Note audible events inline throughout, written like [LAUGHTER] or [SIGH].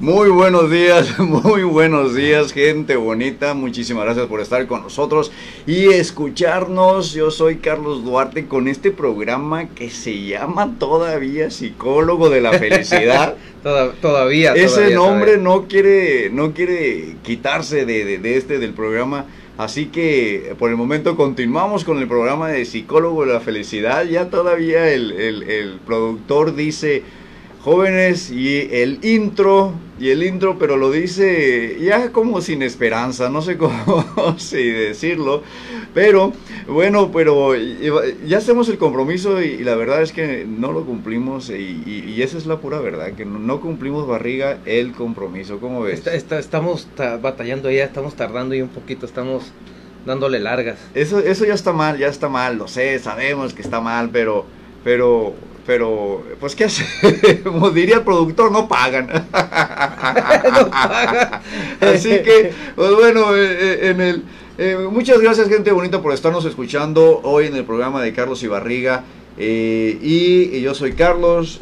Muy buenos días, [LAUGHS] muy buenos días, gente bonita. Muchísimas gracias por estar con nosotros y escucharnos. Yo soy Carlos Duarte con este programa que se llama todavía Psicólogo de la Felicidad. [LAUGHS] todavía. Ese nombre no quiere, no quiere quitarse de, de este del programa. Así que por el momento continuamos con el programa de Psicólogo de la Felicidad. Ya todavía el, el, el productor dice jóvenes y el intro y el intro pero lo dice ya como sin esperanza no sé [LAUGHS] cómo si decirlo pero bueno pero ya hacemos el compromiso y, la verdad es que no lo cumplimos y, esa es la pura verdad que no, cumplimos barriga el compromiso ¿cómo ves? estamos batallando ya estamos tardando y un poquito estamos dándole largas eso eso ya está mal ya está mal lo sé sabemos que está mal pero pero pero, pues, ¿qué hace? [LAUGHS] Como diría el productor, [LAUGHS] no pagan. Así que, pues bueno, eh, eh, en el... Eh, muchas gracias, gente bonita, por estarnos escuchando hoy en el programa de Carlos Ibarriga. y, y, yo soy Carlos.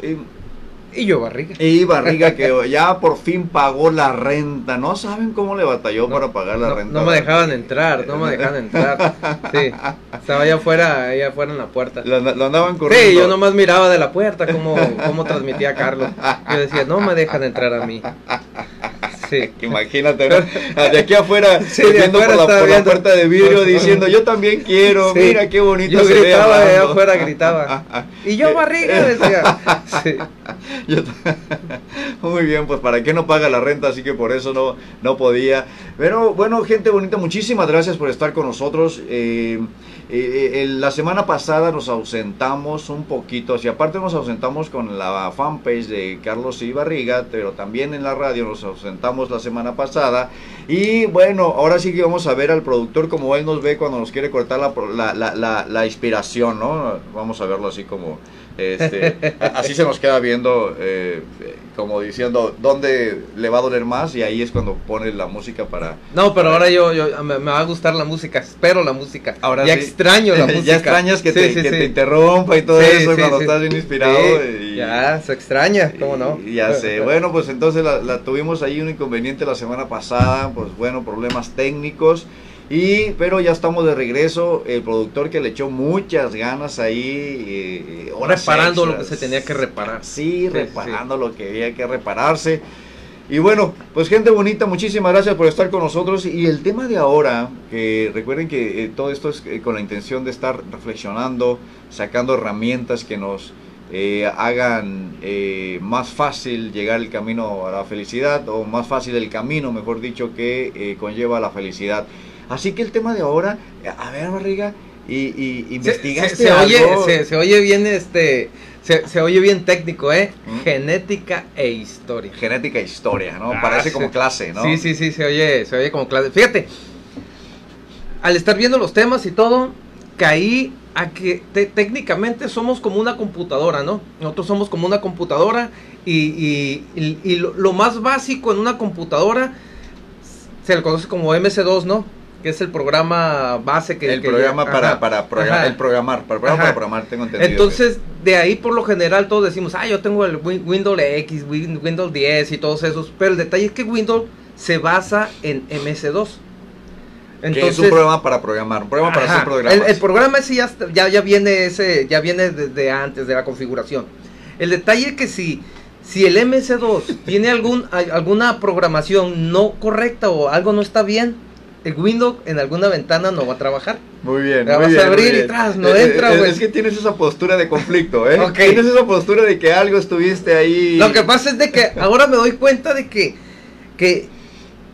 Y yo Barriga. Y Barriga que ya por fin pagó la renta. No saben cómo le batalló para pagar la renta. No me dejaban entrar, no me dejaban entrar. Sí. Estaba allá afuera, allá afuera en la puerta. Lo, andaban corriendo. Sí, yo nomás miraba de la puerta cómo, cómo transmitía Carlos. Yo decía, no me dejan entrar a mí. Imagínate, de aquí afuera, [LAUGHS] viendo por, la, puerta de vidrio diciendo, yo también quiero, mira qué bonito yo gritaba, de afuera gritaba. [LAUGHS] y yo barriga decía. [LAUGHS] [LAUGHS] Muy bien, pues para qué no paga la renta, así que por eso no, no podía. Pero bueno, gente bonita, muchísimas gracias por estar con nosotros. Eh, eh, la semana pasada nos ausentamos un poquito, y aparte nos ausentamos con la fanpage de Carlos Ibarriga, pero también en la radio nos ausentamos la semana pasada. Y bueno, ahora sí que vamos a ver al productor como él nos ve cuando nos quiere cortar la, la, la inspiración, ¿no? Vamos a verlo así como este, así se nos queda viendo, eh, como diciendo, ¿dónde le va a doler más? Y ahí es cuando pone la música para... No, pero ahora yo, yo me, va a gustar la música, espero la música. Ahora ya extraño la [LAUGHS] música. Ya extrañas que, te, interrumpa y todo eso cuando estás bien inspirado. ya, se extraña, ¿cómo no? ya sé. [LAUGHS] Bueno, pues entonces la, la tuvimos ahí un inconveniente la semana pasada, pues bueno, problemas técnicos. Y, pero ya estamos de regreso. El productor que le echó muchas ganas ahí. Eh, reparando lo que se tenía que reparar. Sí, reparando lo que había que repararse. Y bueno, pues gente bonita, muchísimas gracias por estar con nosotros. Y el tema de ahora, que recuerden que eh, todo esto es eh, con la intención de estar reflexionando, sacando herramientas que nos hagan más fácil llegar el camino a la felicidad, o más fácil el camino, mejor dicho, que conlleva la felicidad. Así que el tema de ahora, a ver, Barriga, y, y investigaste se, Oye, se, oye bien este... Se, oye bien técnico, ¿eh? Genética e historia. Genética e historia, ¿no? Ah, Parece como clase, ¿no? Sí, sí, sí, se oye, se oye como clase. Fíjate, al estar viendo los temas y todo, caí a que técnicamente somos como una computadora, ¿no? Nosotros somos como una computadora y, y, lo, más básico en una computadora se le conoce como MC2, ¿no? Que es el programa base que... El programa para, para programar, el programar, para, programar, tengo entendido. Entonces, de ahí por lo general todos decimos, ah, yo tengo el Windows X, Windows 10 y todos esos, pero el detalle es que Windows se basa en MS2. Entonces, que es un programa para programar, un programa para hacer programas. El, programa ese ya, ya, ya, viene ese, ya viene desde antes de la configuración. El detalle es que si, si el MS2 [LAUGHS] tiene algún, alguna programación no correcta o algo no está bien, el Windows en alguna ventana no va a trabajar. Muy bien. La vas a abrir y tras, no eh, entra, güey. Es, que tienes esa postura de conflicto, ¿eh? Tienes esa postura de que algo estuviste ahí. Lo que pasa es de que ahora me doy cuenta de que, que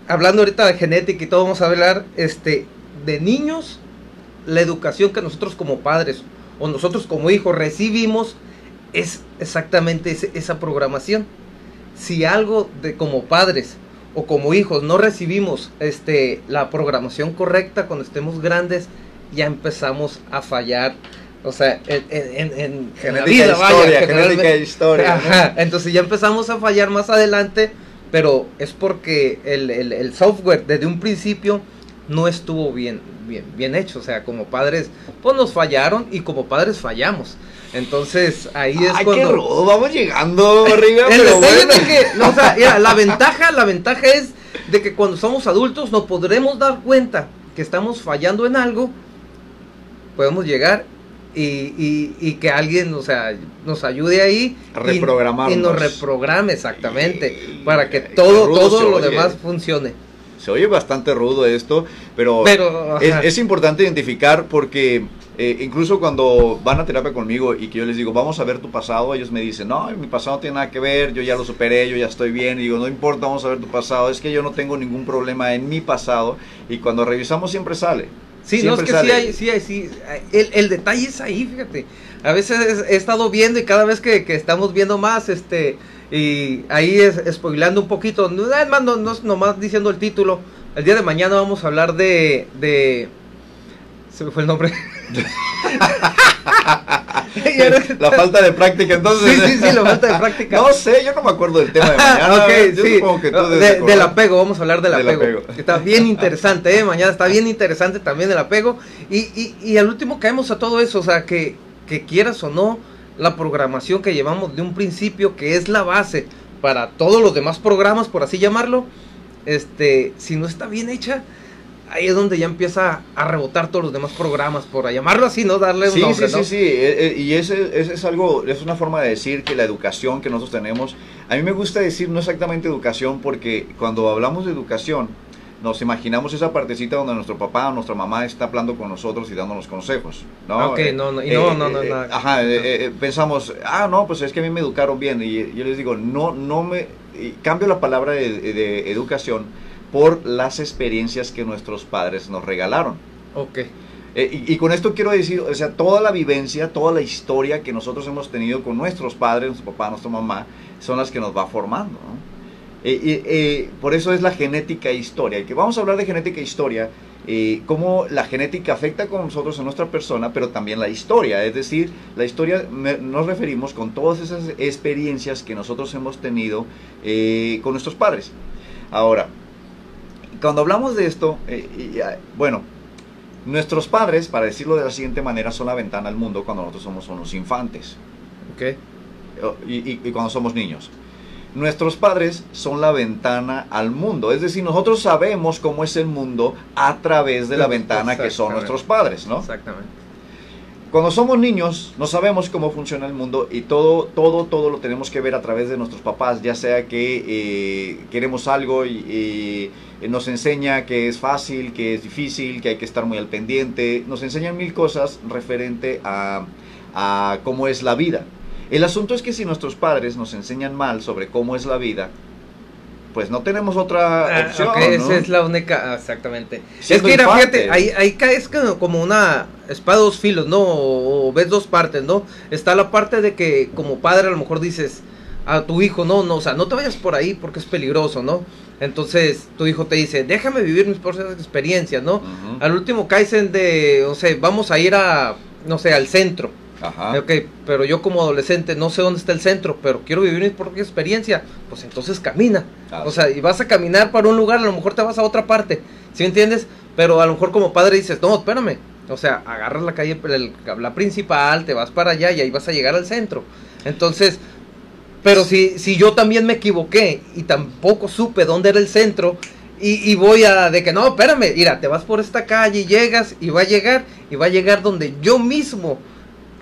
hablando ahorita de genética y todo, vamos a hablar este, de niños, la educación que nosotros como padres o nosotros como hijos recibimos es exactamente esa programación. Si algo de como padres o como hijos no recibimos este, la programación correcta cuando estemos grandes, ya empezamos a fallar. O sea, en, en, en, la vida, historia, genética historia. Entonces ya empezamos a fallar más adelante, pero es porque el, el, el, software desde un principio no estuvo bien, bien, bien hecho. O sea, como padres, pues nos fallaron y como padres fallamos. Entonces, ahí es Ay, cuando... qué rudo, vamos llegando, El pero bueno. es de que, no, o sea, mira, la ventaja, la ventaja es de que cuando somos adultos nos podremos dar cuenta que estamos fallando en algo, podemos llegar y, y, y que alguien, o sea, nos ayude ahí A y- y, nos reprograme exactamente para que todo, todo lo oye. demás funcione. Se oye bastante rudo esto, pero, Pero, es, es importante identificar porque eh, incluso cuando van a terapia conmigo y que yo les digo, vamos a ver tu pasado, ellos me dicen, no, mi pasado no tiene nada que ver, yo ya lo superé, yo ya estoy bien. Y digo, no importa, vamos a ver tu pasado, es que yo no tengo ningún problema en mi pasado. Y cuando revisamos siempre sale. Sí, no, es que sí hay, sí hay, sí. El, el detalle es ahí, fíjate. A veces he estado viendo y cada vez que, que estamos viendo más, este, y ahí es spoilando un poquito, no, más, no, no nomás diciendo el título. El día de mañana vamos a hablar de, de, se me fue el nombre. [LAUGHS] [LAUGHS] La falta de práctica, entonces. Sí, sí, sí, la falta de práctica. No sé, yo no me acuerdo del tema de mañana. ok, yo sí. que tú de- del apego, vamos a hablar del Del apego. apego. Está bien [LAUGHS] interesante, ¿eh? Mañana está bien interesante también el apego. Y, y, y al último caemos a todo eso, o sea, que, que quieras o no, la programación que llevamos de un principio, que es la base para todos los demás programas, por así llamarlo, este, si no está bien hecha, ahí es donde ya empieza a rebotar todos los demás programas, por llamarlo así, ¿no? Darle un Sí, nombre, sí, ¿no? sí, sí, eh, eh, y ese, ese es algo, es una forma de decir que la educación que nosotros tenemos, a mí me gusta decir no exactamente educación porque cuando hablamos de educación nos imaginamos esa partecita donde nuestro papá o nuestra mamá está hablando con nosotros y dándonos consejos, ¿no? Ok, Eh, no, no, y no, no, no, nada. Ajá, pensamos, ah, no, pues es que a mí me educaron bien y yo les digo, no, no me, cambio la palabra de, de educación por las experiencias que nuestros padres nos regalaron. Ok. Eh, y, y con esto quiero decir, o sea, toda la vivencia, toda la historia que nosotros hemos tenido con nuestros padres, nuestro papá, nuestra mamá, son las que nos va formando. ¿no? Eh, eh, por eso es la genética e historia. Y que vamos a hablar de genética e historia, cómo la genética afecta con nosotros en nuestra persona, pero también la historia. Es decir, la historia me- nos referimos con todas esas experiencias que nosotros hemos tenido con nuestros padres. Ahora, cuando hablamos de esto, eh, y, ah, bueno, nuestros padres, para decirlo de la siguiente manera, son la ventana al mundo cuando nosotros somos unos infantes Ok. o- y, y- y cuando somos niños. Nuestros padres son la ventana al mundo, es decir, nosotros sabemos cómo es el mundo a través de la [LAUGHS] ventana que son nuestros padres, ¿no? Exactamente. Cuando somos niños no sabemos cómo funciona el mundo y todo, todo, todo lo tenemos que ver a través de nuestros papás, ya sea que eh, queremos algo y, y nos enseña que es fácil, que es difícil, que hay que estar muy al pendiente, nos enseñan mil cosas referente a, a cómo es la vida. El asunto es que si nuestros padres nos enseñan mal sobre cómo es la vida, pues no tenemos otra Ah, opción. ¿no? esa es la única, ah, exactamente. Es que, mira, fíjate, ahí, ahí caes como una espada dos filos, ¿no? O, o ves dos partes, ¿no? Está la parte de que como padre a lo mejor dices a tu hijo, no, no, o sea, no te vayas por ahí porque es peligroso, ¿no? Entonces tu hijo te dice, déjame vivir mis propias experiencias, ¿no? Al último caes en de, o sea, vamos a ir a, no sé, al centro. Ajá. Ok, pero yo como adolescente no sé dónde está el centro, pero quiero vivir mi propia experiencia, pues entonces camina. O sea, y vas a caminar para un lugar, a lo mejor te vas a otra parte, ¿sí me entiendes? Pero a lo mejor como padre dices, no, espérame. O sea, agarras la calle, el- la principal, te vas para allá y ahí vas a llegar al centro. Entonces, pero si, si yo también me equivoqué y tampoco supe dónde era el centro, y, y voy a de que no, espérame, mira, te vas por esta calle y llegas y va a llegar y va a llegar donde yo mismo,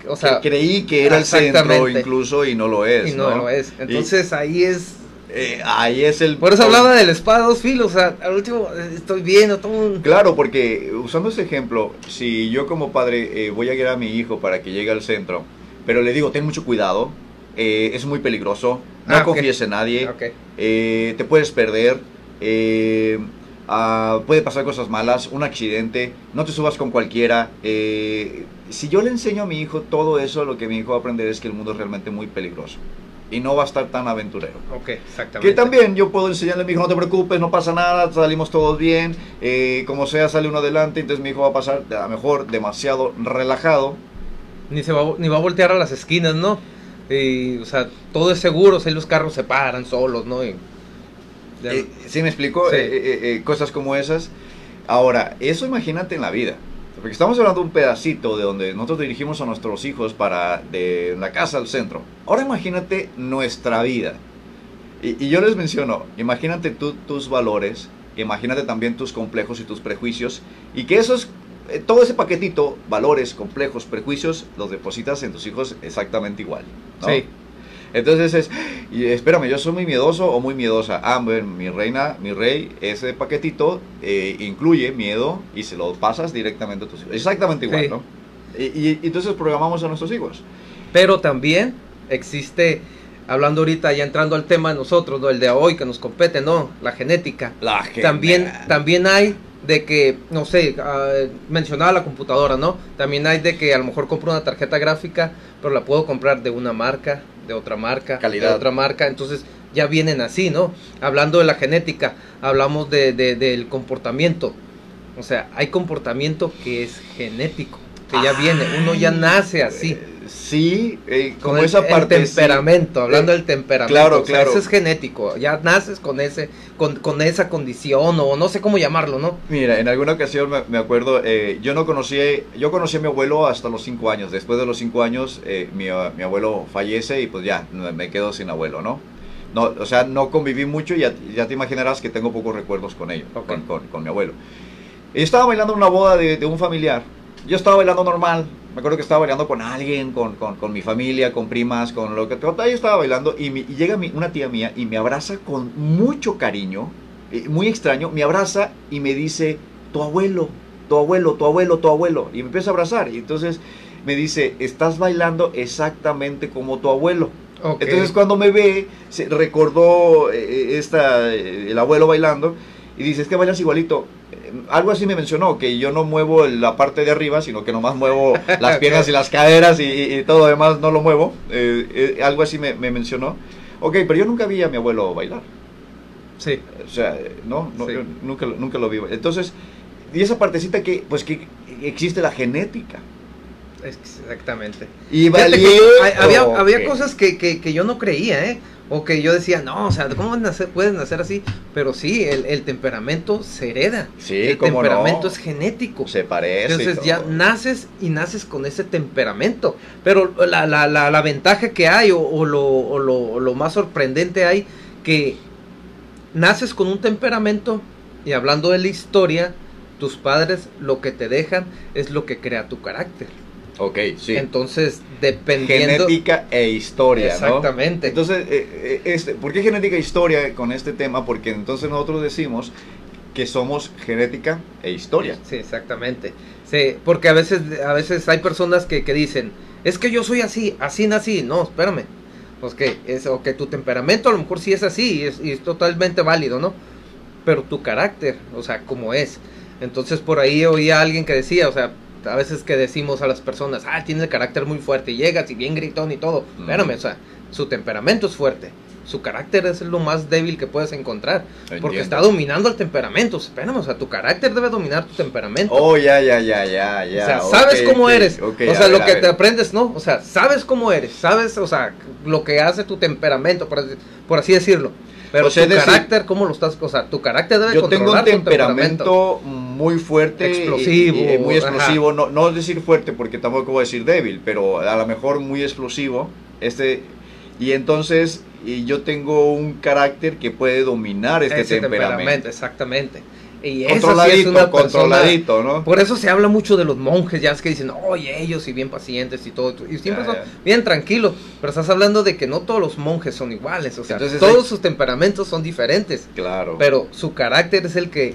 o sea, que creí que era el centro incluso y no lo es. y no, lo es. Entonces ahí es Eh, ahí es el... por eso hablaba del espada dos filos, o sea, al último eh, estoy viendo todo un... Claro, porque usando ese ejemplo, si yo como padre eh, voy a guiar a mi hijo para que llegue al centro, pero le digo, ten mucho cuidado, eh, es muy peligroso, no Ah, confíes en nadie, eh, te puedes perder, eh, ah, puede pasar cosas malas, un accidente, no te subas con cualquiera. Si yo le enseño a mi hijo todo eso, lo que mi hijo va a aprender es que el mundo es realmente muy peligroso y no va a estar tan aventurero. Ok, exactamente. Que también yo puedo enseñarle a mi hijo, no te preocupes, no pasa nada, salimos todos bien, eh, como sea sale uno adelante, entonces mi hijo va a pasar a lo mejor demasiado relajado. Ni, se va, ni va a voltear a las esquinas, ¿no? Y, o sea, todo es seguro, o sea, los carros se paran solos, ¿no? Y, Eh, ¿Sí me explico? Sí. Eh, eh, eh, cosas como esas. Ahora, eso imagínate en la vida. Porque estamos hablando de un pedacito de donde nosotros dirigimos a nuestros hijos para de la casa al centro. Ahora imagínate nuestra vida. Y, y yo les menciono, imagínate tú tus valores, imagínate también tus complejos y tus prejuicios, y que esos, eh, todo ese paquetito, valores, complejos, prejuicios, los depositas en tus hijos exactamente igual. ¿no? Sí. Entonces es, y espérame, yo soy muy miedoso o muy miedosa. Ah, bueno, mi reina, mi rey, ese paquetito eh, incluye miedo y se lo pasas directamente a tus hijos. Exactamente igual, Sí. ¿no? Y, y- y entonces programamos a nuestros hijos. Pero también existe, hablando ahorita, ya entrando al tema de nosotros, ¿no? el de hoy que nos compete, ¿no? La genética. La También, también hay de que, no sé, ah, mencionaba la computadora, ¿no? También hay de que a lo mejor compro una tarjeta gráfica, pero la puedo comprar de una marca, de otra marca, Calidad. de otra marca, entonces ya vienen así, ¿no? Hablando de la genética, hablamos de, de- del comportamiento, o sea, hay comportamiento que es genético, que ya viene, uno ya nace así. Eh, sí, eh, como Con el, esa el parte. sí. temperamento, hablando Eh, del temperamento. claro, o sea, claro. Eso es genético. Ya naces con ese, con, con esa condición, o no sé cómo llamarlo, ¿no? Mira, en alguna ocasión me, me acuerdo, eh, yo no conocí, yo conocí a mi abuelo hasta los cinco años. Después de los cinco años, eh, mi, mi abuelo fallece y pues ya, me quedo sin abuelo, ¿no? No, o sea, no conviví mucho y ya, ya te imaginarás que tengo pocos recuerdos con ellos, con, con- con mi abuelo. Y estaba bailando una boda de, de un familiar. Yo estaba bailando normal. Me acuerdo que estaba bailando con alguien, con, con, con mi familia, con primas, con lo que Yo estaba bailando y, mi- y llega mi- una tía mía y me abraza con mucho cariño, eh, muy extraño. Me abraza y me dice, tu abuelo, tu abuelo, tu abuelo, tu abuelo. Y me empieza a abrazar. Y entonces me dice, estás bailando exactamente como tu abuelo. Entonces cuando me ve, se recordó eh, esta, eh, el abuelo bailando y dice, es que bailas igualito. Eh, Algo así me mencionó, que yo no muevo la parte de arriba, sino que nomás muevo [LAUGHS] las piernas y las caderas y, y- y todo lo demás no lo muevo. Eh, eh, algo así me, me mencionó. Ok, pero yo nunca vi a mi abuelo bailar. Sí. O sea, no, no Sí. yo nunca, lo- nunca lo vi. Entonces, y esa partecita que, pues que existe la genética. Exactamente. Y hay- había, había cosas que, que, que yo no creía, ¿eh? O que yo decía, no, o sea, ¿cómo nacer, pueden nacer así? Pero sí, el, el temperamento se hereda. Sí, el cómo temperamento no. es genético. Se parece. Entonces ya naces y naces con ese temperamento. Pero la, la, la, la ventaja que hay o, o lo, o lo, o lo más sorprendente hay que naces con un temperamento y hablando de la historia, tus padres lo que te dejan es lo que crea tu carácter. Ok, sí. Entonces, dependiendo... genética e historia, ¿no? Exactamente. Entonces, eh, eh, este, ¿por qué genética e historia con este tema? Porque entonces nosotros decimos que somos genética e historia. Sí, exactamente. Sí, porque a veces, a veces hay personas que, que dicen, es que yo soy así, así nací. No, espérame. Pues que, es, o que tu temperamento a lo mejor sí es así y es, y es totalmente válido, ¿no? Pero tu carácter, o sea, como es. Entonces por ahí oía a alguien que decía, o sea, a veces que decimos a las personas, ah, tiene el carácter muy fuerte, y llegas y bien gritón y todo. Mm. Espérame, o sea, su temperamento es fuerte. Su carácter es lo más débil que puedes encontrar. Porque está dominando el temperamento. Espérame, o sea, tu carácter debe dominar tu temperamento. Oh, ya, ya, ya, ya, ya. o sea, sabes cómo eres. o sea, ver, lo que te aprendes, ¿no? O sea, sabes cómo eres. Sabes, o sea, lo que hace tu temperamento, por así, por así decirlo. Pero O sea, tu decir, carácter, ¿cómo lo estás? O sea, tu carácter debe Yo tengo un temperamento muy fuerte. Explosivo, y- y muy ajá. explosivo. No, no decir fuerte porque tampoco voy a decir débil, pero a lo mejor muy explosivo. Este, y entonces y yo tengo un carácter que puede dominar este Ese temperamento. Exactamente. Y esa sí es Controladito, una persona- controladito, ¿no? Por eso se habla mucho de los monjes, ya es que dicen, oye, ellos y bien pacientes y todo. Y siempre Ya, son ya. bien tranquilos. Pero estás hablando de que no todos los monjes son iguales. O sea, Entonces todos hay- sus temperamentos son diferentes. Claro. Pero su carácter es el que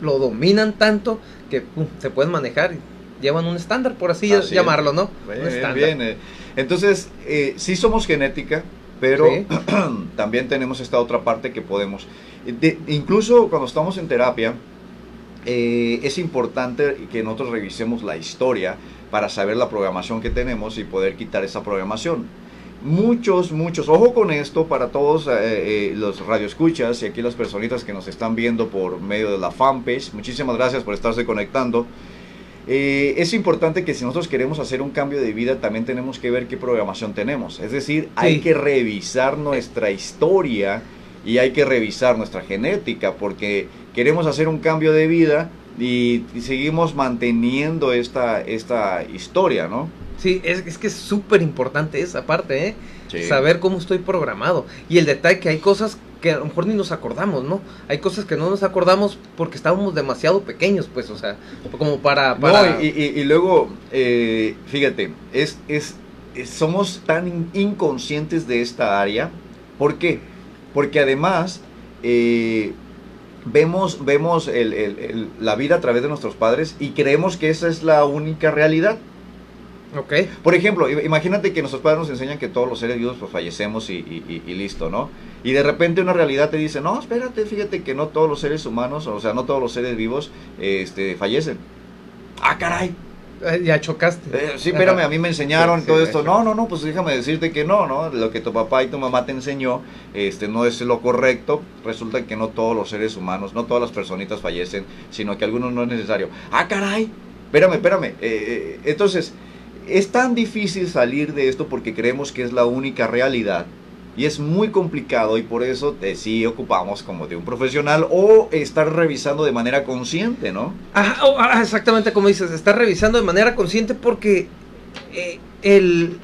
lo dominan tanto que pum, se pueden manejar y llevan un estándar, por así, llamarlo, ¿no? Bien, bien, eh. Entonces, eh, sí somos genética, pero Sí. [CLEARS THROAT] también tenemos esta otra parte que podemos. De- incluso cuando estamos en terapia, eh, es importante que nosotros revisemos la historia para saber la programación que tenemos y poder quitar esa programación. Muchos, muchos, ojo con esto para todos eh, eh, los radioescuchas y aquí las personitas que nos están viendo por medio de la fanpage. Muchísimas gracias por estarse conectando. Eh, es importante que si nosotros queremos hacer un cambio de vida, también tenemos que ver qué programación tenemos. Es decir, hay que revisar nuestra historia y hay que revisar nuestra genética, porque queremos hacer un cambio de vida, y, y seguimos manteniendo esta, esta historia, ¿no? Sí, es, es que es súper importante esa parte, ¿eh? Sí. Saber cómo estoy programado. Y el detalle que hay cosas que a lo mejor ni nos acordamos, ¿no? Hay cosas que no nos acordamos porque estábamos demasiado pequeños, pues, o sea, como para... para... No, y, y- y luego, eh, fíjate, es, es, somos tan in- inconscientes de esta área. ¿Por qué? Porque además eh, vemos, vemos el- el- el- la vida a través de nuestros padres y creemos que esa es la única realidad. Ok. Por ejemplo, imagínate que nuestros padres nos enseñan que todos los seres vivos pues fallecemos y, y- y- y listo, ¿no? Y de repente una realidad te dice, no, espérate, fíjate que no todos los seres humanos, o sea, no todos los seres vivos este, fallecen. Ah, caray. Eh, ya chocaste. Eh, sí, espérame, a mí me enseñaron Sí, todo sí, esto. No, no, no, pues déjame decirte que no, ¿no? Lo que tu papá y tu mamá te enseñó este, no es lo correcto. Resulta que no todos los seres humanos, no todas las personitas fallecen, sino que algunos no es necesario. Ah, caray. Espérame, espérame. Eh, eh, entonces, es tan difícil salir de esto porque creemos que es la única realidad. Y es muy complicado y por eso eh, sí ocupamos como de un profesional o estar revisando de manera consciente, ¿no? Ajá, ah, exactamente como dices, está revisando de manera consciente porque eh, el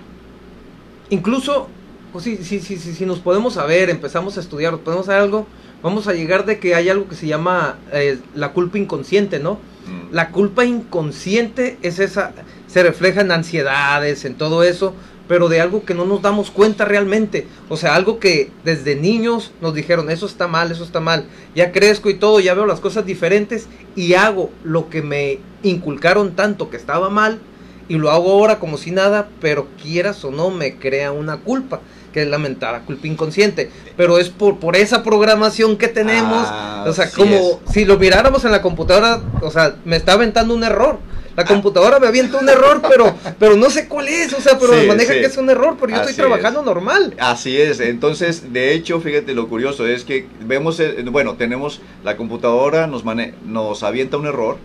incluso pues, si, si, si, si, si nos podemos saber, empezamos a estudiar, podemos saber algo, vamos a llegar de que hay algo que se llama eh, la culpa inconsciente, ¿no? Mm. La culpa inconsciente es esa, se refleja en ansiedades, en todo eso, pero de algo que no nos damos cuenta realmente. O sea, algo que desde niños nos dijeron, eso está mal, eso está mal. Ya crezco y todo, ya veo las cosas diferentes y hago lo que me inculcaron tanto que estaba mal y lo hago ahora como si nada, pero quieras o no me crea una culpa, que es la mentada culpa inconsciente. Pero es por, por esa programación que tenemos. Ah, o sea, como es. si lo miráramos en la computadora, o sea, me está aventando un error. La computadora me avienta un error, pero, pero no sé cuál es, o sea, pero Sí, me maneja sí. que es un error, pero yo Así estoy trabajando es. normal. Así es, entonces, de hecho, fíjate lo curioso es que vemos, bueno, tenemos la computadora, nos, mane- nos avienta un error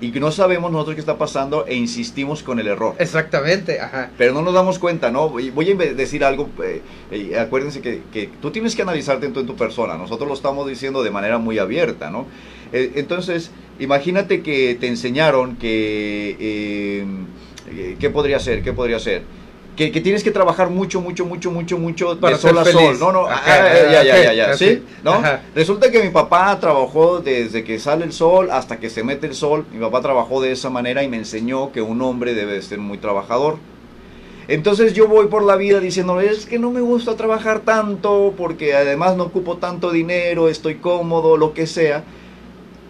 y que no sabemos nosotros qué está pasando e insistimos con el error. Exactamente, ajá. Pero no nos damos cuenta, ¿no? Voy a decir algo, eh, eh, acuérdense que, que tú tienes que analizarte en tu, en tu persona, nosotros lo estamos diciendo de manera muy abierta, ¿no? Eh, entonces, imagínate que te enseñaron que, eh, eh, ¿qué podría ser? ¿Qué podría ser? Que, que tienes que trabajar mucho, mucho, mucho, mucho, mucho Para de sol a ser sol. feliz. No, no, Ajá, ah, eh, ya, ya, ok, ya, ya, así, ¿sí? ¿No? ajá. Resulta que mi papá trabajó desde que sale el sol hasta que se mete el sol. Mi papá trabajó de esa manera y me enseñó que un hombre debe de ser muy trabajador. Entonces yo voy por la vida diciendo, es que no me gusta trabajar tanto porque además no ocupo tanto dinero, estoy cómodo, lo que sea.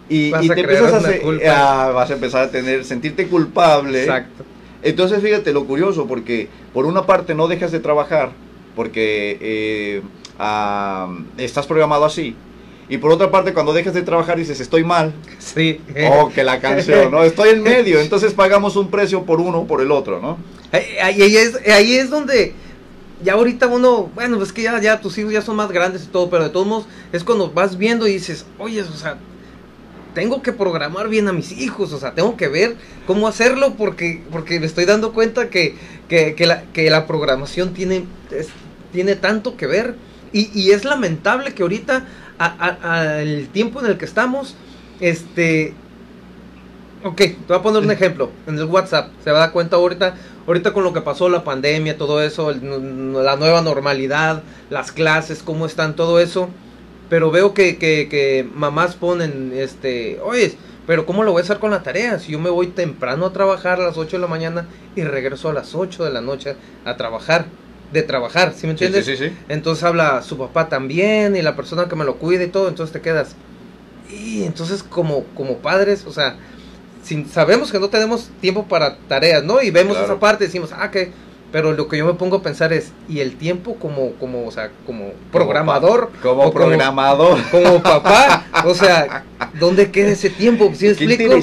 Y, Vas y te empiezas a, hacer- ah, vas a empezar a tener, sentirte culpable. Exacto. Entonces fíjate lo curioso, porque por una parte no dejas de trabajar, porque eh, ah, estás programado así, y por otra parte cuando dejas de trabajar dices estoy mal, Sí. oh que la canción, ¿no? Estoy en medio, entonces pagamos un precio por uno o por el otro, ¿no? Ahí, ahí- ahí es, ahí es donde ya ahorita uno, bueno, es que ya, ya tus hijos ya son más grandes y todo, pero de todos modos es cuando vas viendo y dices, oye, o sea, tengo que programar bien a mis hijos, o sea, tengo que ver cómo hacerlo porque, porque me estoy dando cuenta que, que, que la, que la programación tiene, es- tiene tanto que ver y, y es lamentable que ahorita, a- a- a el tiempo en el que estamos, este, Ok, te voy a poner un ejemplo. En el WhatsApp, se va a dar cuenta ahorita, ahorita con lo que pasó, la pandemia, todo eso, el- la nueva normalidad, las clases, cómo están, todo eso. Pero veo que, que, que mamás ponen, este, oye, pero ¿cómo lo voy a hacer con la tarea? Si yo me voy temprano a trabajar a las 8 de la mañana y regreso a las 8 de la noche a trabajar, de trabajar, ¿sí me entiendes? sí, sí, sí. Entonces habla su papá también y la persona que me lo cuida y todo, entonces te quedas. Y entonces como, como padres, o sea, sin, sabemos que no tenemos tiempo para tareas, ¿no? Y vemos Claro. esa parte y decimos, ah, que... Pero lo que yo me pongo a pensar es, ¿y el tiempo como, como, o sea, como programador? Como programador. [LAUGHS] Como papá, o sea, [LAUGHS] ¿dónde queda ese tiempo? ¿Sí me Qué explico?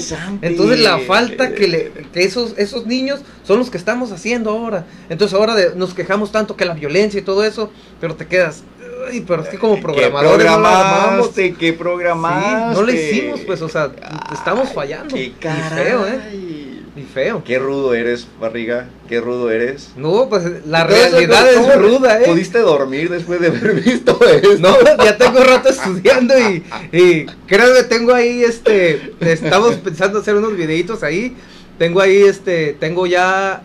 Entonces la falta que, le, que esos, esos niños son los que estamos haciendo ahora. Entonces ahora de- nos quejamos tanto que la violencia y todo eso, pero te quedas, ay, pero es que como ¿Qué programadores no la armamos. programaste? ¿Qué programaste? Sí, no lo hicimos, pues, o sea, estamos fallando. Qué Y feo, ¿eh? Y feo. Qué rudo eres, barriga, qué rudo eres. No, pues la Entonces, realidad ¿cómo- es ruda, ¿eh? ¿Pudiste dormir después de haber [LAUGHS] visto esto? No, ya tengo rato estudiando y, y créanme, tengo ahí, este, estamos pensando hacer unos videitos ahí, tengo ahí, este, tengo ya,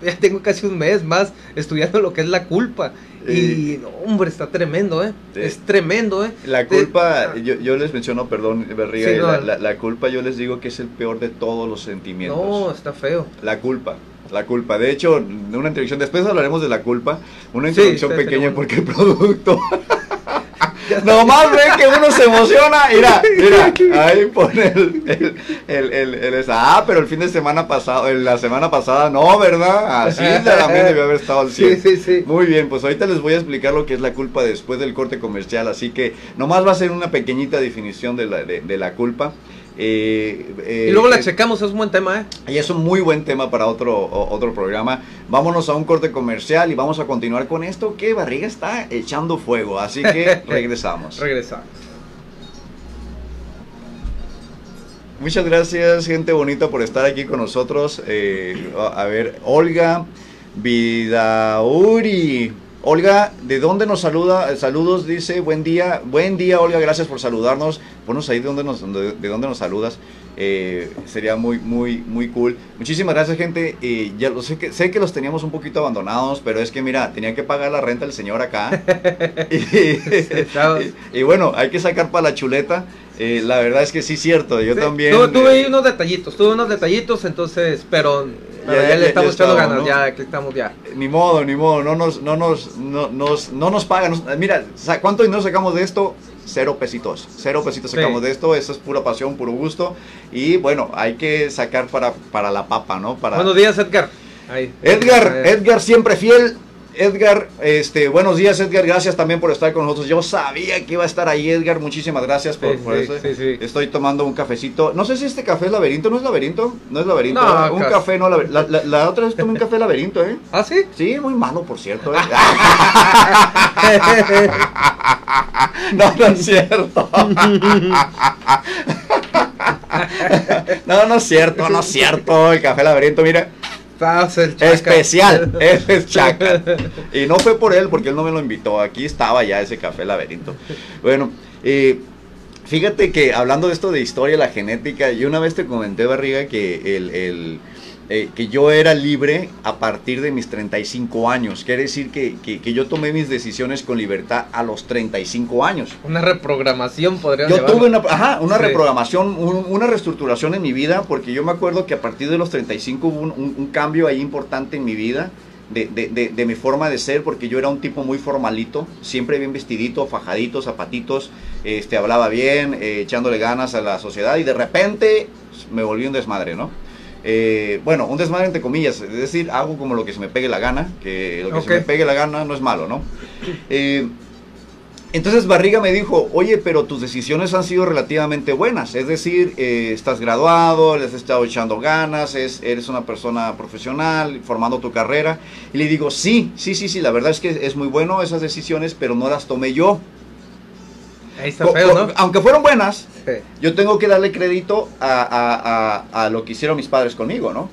[LAUGHS] ya tengo casi un mes más estudiando lo que es la culpa. Y, hombre, está tremendo, ¿eh? Es tremendo, ¿eh? La culpa, yo, yo les menciono, perdón, Barriga, Sí, no. la, la- la culpa yo les digo que es el peor de todos los sentimientos. No, está feo. La culpa, la culpa. De hecho, una introducción, después hablaremos de la culpa, una introducción pequeña porque el [LAUGHS] producto... [LAUGHS] Nomás ve que uno se emociona, mira, mira, ahí pone el, el, el, el- el esa. Ah, pero el fin de semana pasado, la semana pasada no, ¿verdad? Así también debió haber estado al 100. Sí, sí, sí. Muy bien, pues ahorita les voy a explicar lo que es la culpa después del corte comercial, así que nomás va a ser una pequeñita definición de la, de, de la culpa. Eh, eh, Y luego la es- checamos, es un buen tema, ¿eh? y es un muy buen tema para otro, otro programa. Vámonos a un corte comercial y vamos a continuar con esto que Barriga está echando fuego. Así que [LAUGHS] regresamos. Regresamos. Muchas gracias, gente bonita, por estar aquí con nosotros. Eh, a ver, Olga Vidauri. Olga, ¿de dónde nos saluda? Eh, Saludos, dice, buen día. Buen día, Olga, gracias por saludarnos. Ponos ahí de dónde nos, de, de dónde nos saludas. Eh, sería muy, muy, muy cool. Muchísimas gracias, gente. Eh, ya lo sé que, sé que los teníamos un poquito abandonados, pero es que mira, tenía que pagar la renta el señor acá. [LAUGHS] y, y- y bueno, hay que sacar para la chuleta. Eh, la verdad es que sí, cierto. Yo Sí, también. Tuve, tuve eh, unos detallitos, tuve unos detallitos, entonces, pero, Ya, ya, ya, le estamos echando ganas, ¿no? ya estamos ya. Ni modo, ni modo, no nos, no nos, no, nos, no nos pagan. mira, ¿cuánto dinero sacamos de esto? Cero pesitos. Cero pesitos Sí. sacamos de esto. Eso es pura pasión, puro gusto. Y bueno, hay que sacar para, para la papa, ¿no? Para... Buenos días, Edgar. Ahí. Edgar, Edgar siempre fiel. Edgar, este, buenos días Edgar, gracias también por estar con nosotros. Yo sabía que iba a estar ahí Edgar, muchísimas gracias por, Sí, por sí, eso. sí. Estoy tomando un cafecito. No sé si este café es laberinto, ¿no es laberinto? No es laberinto. Un casi. café no laberinto. La, la- la otra vez tomé un café laberinto, ¿eh? ¿Ah, sí? Sí, muy malo, por cierto. ¿eh? [LAUGHS] no, no es cierto. [LAUGHS] no, no es cierto, no es cierto. El café laberinto, mira, Estás el chaca. especial. Ese [LAUGHS] es chaca. Y no fue por él, porque él no me lo invitó. Aquí estaba ya ese café laberinto. Bueno, eh, fíjate que hablando de esto de historia, la genética, yo una vez te comenté, Barriga, que el, el, eh, que yo era libre a partir de mis 35 años. Quiere decir que, que- que yo tomé mis decisiones con libertad a los 35 años. Una reprogramación podría Yo llamarlo. tuve una, ajá, una Sí. reprogramación, un- una reestructuración en mi vida, porque yo me acuerdo que a partir de los 35 hubo un, un- un cambio ahí importante en mi vida, de, de- de- de mi forma de ser, porque yo era un tipo muy formalito, siempre bien vestidito, fajadito, zapatitos, este, hablaba bien, eh, echándole ganas a la sociedad, y de repente me volví un desmadre, ¿no? Eh, bueno, un desmadre entre comillas, es decir, hago como lo que se me pegue la gana, que lo que se me pegue la gana no es malo, ¿no? Eh, entonces Barriga me dijo, oye, pero tus decisiones han sido relativamente buenas, es decir, eh, estás graduado, les has estado echando ganas, es, eres una persona profesional, formando tu carrera. Y le digo, sí, sí, sí, sí, la verdad es que es muy bueno esas decisiones, pero no las tomé yo. Ahí está feo, ¿no? Aunque fueron buenas, Yo tengo que darle crédito a, a- a- a lo que hicieron mis padres conmigo, ¿no?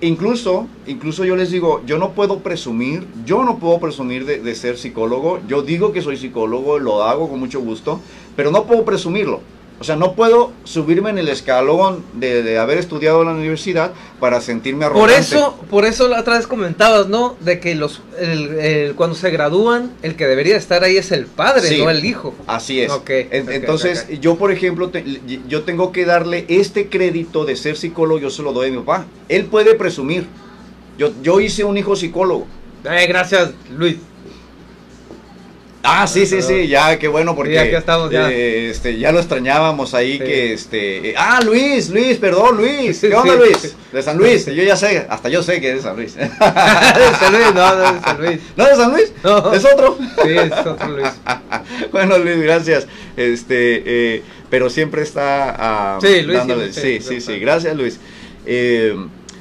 Incluso, incluso yo les digo, yo no puedo presumir, yo no puedo presumir de, de ser psicólogo, yo digo que soy psicólogo, lo hago con mucho gusto, pero no puedo presumirlo. O sea, no puedo subirme en el escalón de, de haber estudiado en la universidad para sentirme Por arrogante. eso, por eso la otra vez comentabas, ¿no? De que los, el- el- cuando se gradúan, el que debería estar ahí es el padre, Sí. no el hijo. Así es. Ok, En- ok, Entonces, yo, por ejemplo, te- yo tengo que darle este crédito de ser psicólogo, yo se lo doy a mi papá. Él puede presumir. Yo, yo hice un hijo psicólogo. Eh, gracias, Luis. Ah, sí, sí, sí, ya, qué bueno, porque aquí estamos, ya. eh, este, ya lo extrañábamos ahí, Sí. que este... eh, ah, Luis, Luis, perdón, Luis. [LAUGHS] ¿Qué onda, sí. Luis? De San Luis, yo ya sé, hasta yo sé que es de San Luis. [LAUGHS] de San Luis, no, no es de San Luis. [LAUGHS] ¿No es de San Luis? No. ¿Es otro? Sí, es otro Luis. bueno, Luis, gracias. Este, eh, pero siempre está ah, Sí, Luis, dándole- sí, Sí, sí, gracias, Luis. Eh,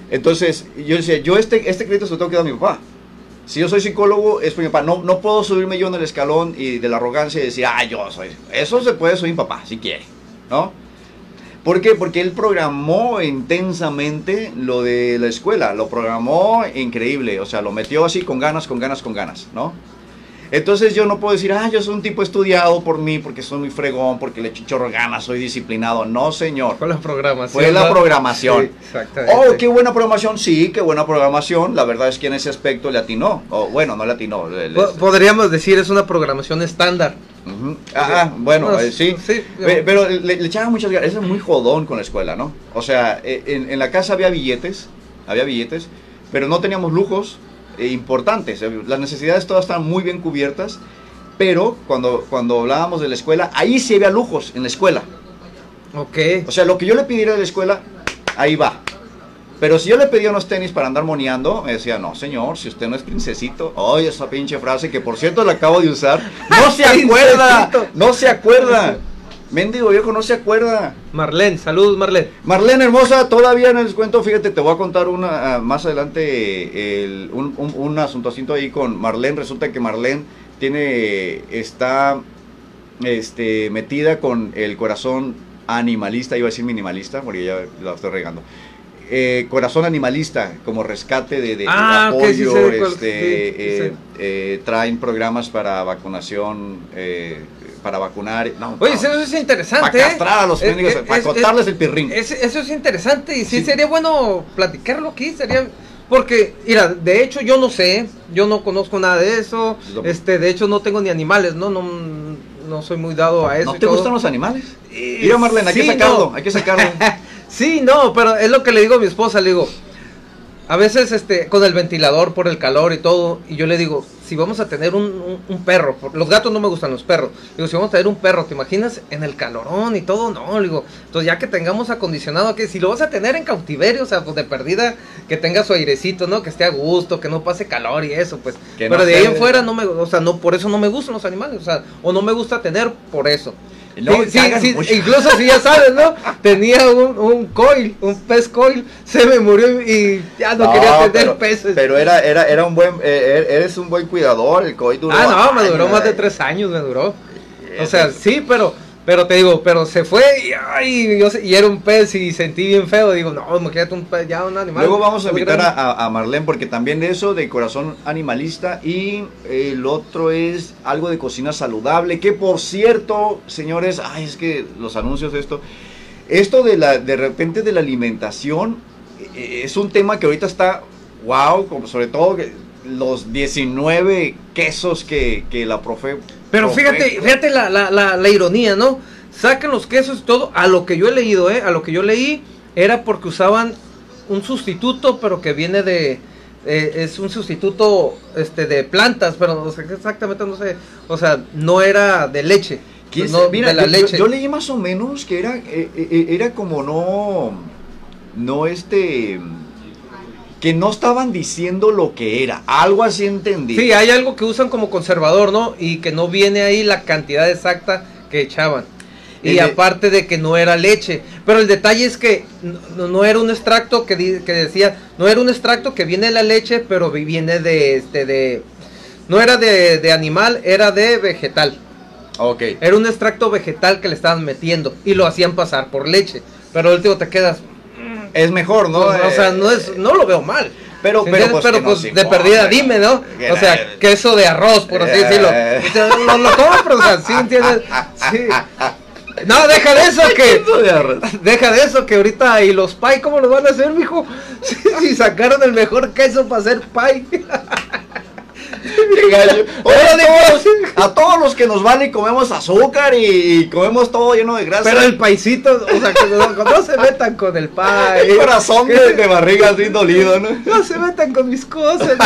entonces, yo decía, yo este, este crédito se lo tengo que dar a mi papá. Si yo soy psicólogo, es por mi papá. No, no puedo subirme yo en el escalón y de la arrogancia y decir, ah, yo soy. Eso se puede, soy mi papá, si quiere, ¿no? ¿Por qué? Porque él programó intensamente lo de la escuela, lo programó increíble, o sea, lo metió así con ganas, con ganas, con ganas, ¿no? Entonces yo no puedo decir, ah, yo soy un tipo estudiado por mí, porque soy muy fregón, porque le chichorro ganas, soy disciplinado. No, señor. Fue la programación. Fue la programación. Sí, exactamente. Oh, qué buena programación. Sí, qué buena programación. La verdad es que en ese aspecto le atinó. O bueno, no le atinó. Podríamos decir es una programación estándar. Ujú. Ah, bueno, No, eh, sí. sí, Pe- Pero, le, le echaba muchas ganas. Eso es muy jodón con la escuela, ¿no? O sea, eh, en, en la casa había billetes, había billetes, pero no teníamos lujos eh, importantes. Eh, Las necesidades todas estaban muy bien cubiertas, pero cuando, cuando hablábamos de la escuela, ahí sí había lujos en la escuela. Ok. O sea, lo que yo le pidiera de la escuela, ahí va. Pero si yo le pedía unos tenis para andar moneando, me decía, no, señor, si usted no es princesito. Oye, esa pinche frase que por cierto la acabo de usar. [LAUGHS] No se acuerda. No se acuerda. Mendigo viejo, no se acuerda. Marlene, saludos Marlene. Marlene hermosa, todavía en el cuento, fíjate, te voy a contar una ah, más adelante el- un, un, un ahí con Marlene. Resulta que Marlene tiene, está este, metida con el corazón animalista, iba a decir minimalista, porque ya la estoy regando. Eh, corazón animalista, como rescate de, Ah, sí apoyo, este, sí, eh, eh, traen programas para vacunación, para vacunar. No, Oye, no, eso es interesante. para ¿eh? castrar a los mendigos, es- para es- cortarles el pirrín. es- eso es interesante y sí, Sí. sería bueno platicarlo aquí, sería porque mira, de hecho yo no sé, yo no conozco nada de eso, este, de hecho no tengo ni animales, no, no, no soy muy dado a eso. ¿No te todo. gustan los animales? Y- Mira, Marlene, hay que sacarlo, no. hay que sacarlo. [LAUGHS] Sí, no, pero es lo que le digo a mi esposa, le digo, a veces este, con el ventilador por el calor y todo, y yo le digo, si vamos a tener un, un- un perro, por- los gatos no me gustan los perros, digo, si vamos a tener un perro, ¿te imaginas en el calorón y todo? No, le digo, entonces ya que tengamos acondicionado, que si lo vas a tener en cautiverio, o sea, pues de perdida, que tenga su airecito, ¿no? Que esté a gusto, que no pase calor y eso, pues. Que pero no de ahí en fuera no me, o sea, no, por eso no me gustan los animales, o sea, o no me gusta tener por eso. No, Sí, sí, cagan sí, mucho. incluso si ya sabes, ¿no? Tenía un, un coil, un pez coil, se me murió y ya no, quería tener pero, peces. Pero era, era, era un buen, eh, eres un buen cuidador, el COI duró ah, no, me duró más de eh. tres años, me duró. O sea, sí, pero, pero te digo, pero se fue y, ay, yo y era un pez y sentí bien feo. Digo, no, imagínate un pez, ya un animal. Luego vamos a invitar a, a, Marlene porque también eso, de corazón animalista y el otro es algo de cocina saludable, que por cierto, señores, ay, es que los anuncios de esto, esto de la, de repente de la alimentación eh, es un tema que ahorita está, wow, como sobre todo los 19 quesos que, que la profe... Pero fíjate, fíjate la, la, la, la ironía, ¿no? Sacan los quesos y todo, a lo que yo he leído, ¿eh? A lo que yo leí, era porque usaban un sustituto, pero que viene de... eh, es un sustituto este de plantas, pero exactamente no sé, o sea, no era de leche. Mira, de la yo, yo- leche. yo leí más o menos que era, eh, eh, era como no, no este, que no estaban diciendo lo que era, algo así entendí. Sí, hay algo que usan como conservador, ¿no? Y que no viene ahí la cantidad exacta que echaban. Y de- aparte de que no era leche. Pero el detalle es que no, no era un extracto que, di- que decía, no era un extracto que viene de la leche, pero vi- viene de, este, de, no era de, de animal, era de vegetal. Ok. Era un extracto vegetal que le estaban metiendo y lo hacían pasar por leche. Pero al último te quedas, Es mejor, ¿no? o sea, Eh, no es, no lo veo mal. Pero, pero, pues, Pero, pues, de perdida dime, ¿no? O sea, queso de arroz, por así Eh. decirlo. Sea, Lo, lo compro, o sea, ¿sí entiendes? Sí. No, deja de eso que... Deja de eso que ahorita y los pie, ¿cómo lo van a hacer, mijo? Si, si sacaron el mejor queso para hacer pie. [LAUGHS] Gallo. Oye, a todos, los que nos vale y comemos azúcar y, y comemos todo lleno de grasa. Pero el paisito, o sea, que no, no se metan con el pie. [LAUGHS] el corazón [LAUGHS] de, de barriga así dolido, ¿no? No se metan con mis cosas.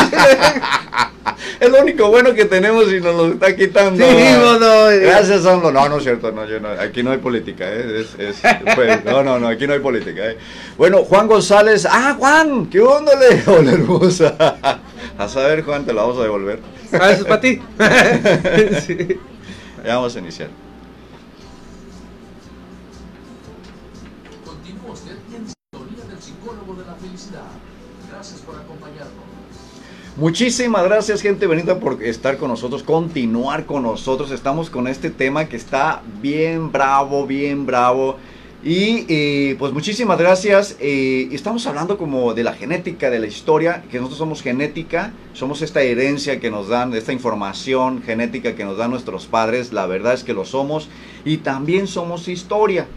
Es lo único bueno que tenemos y nos lo está quitando. Sí, eh. Gracias, AMLO. No, no es cierto, no, yo no, aquí no hay política, ¿eh? Es, es- pues, no, no, no, aquí no hay política, ¿eh? Bueno, Juan González. Ah, Juan, ¿qué onda, le? Hola, [LAUGHS] hermosa. A saber, Juan, te la vamos a devolver. Ah, eso es para ti. [LAUGHS] Sí. Ya vamos a iniciar. Muchísimas gracias, gente bonita, por estar con nosotros, continuar con nosotros. Estamos con este tema que está bien bravo, bien bravo. Y eh, pues muchísimas gracias. Eh, estamos hablando como de la genética, de la historia, que nosotros somos genética, somos esta herencia que nos dan, esta información genética que nos dan nuestros padres, la verdad es que lo somos, y también somos historia.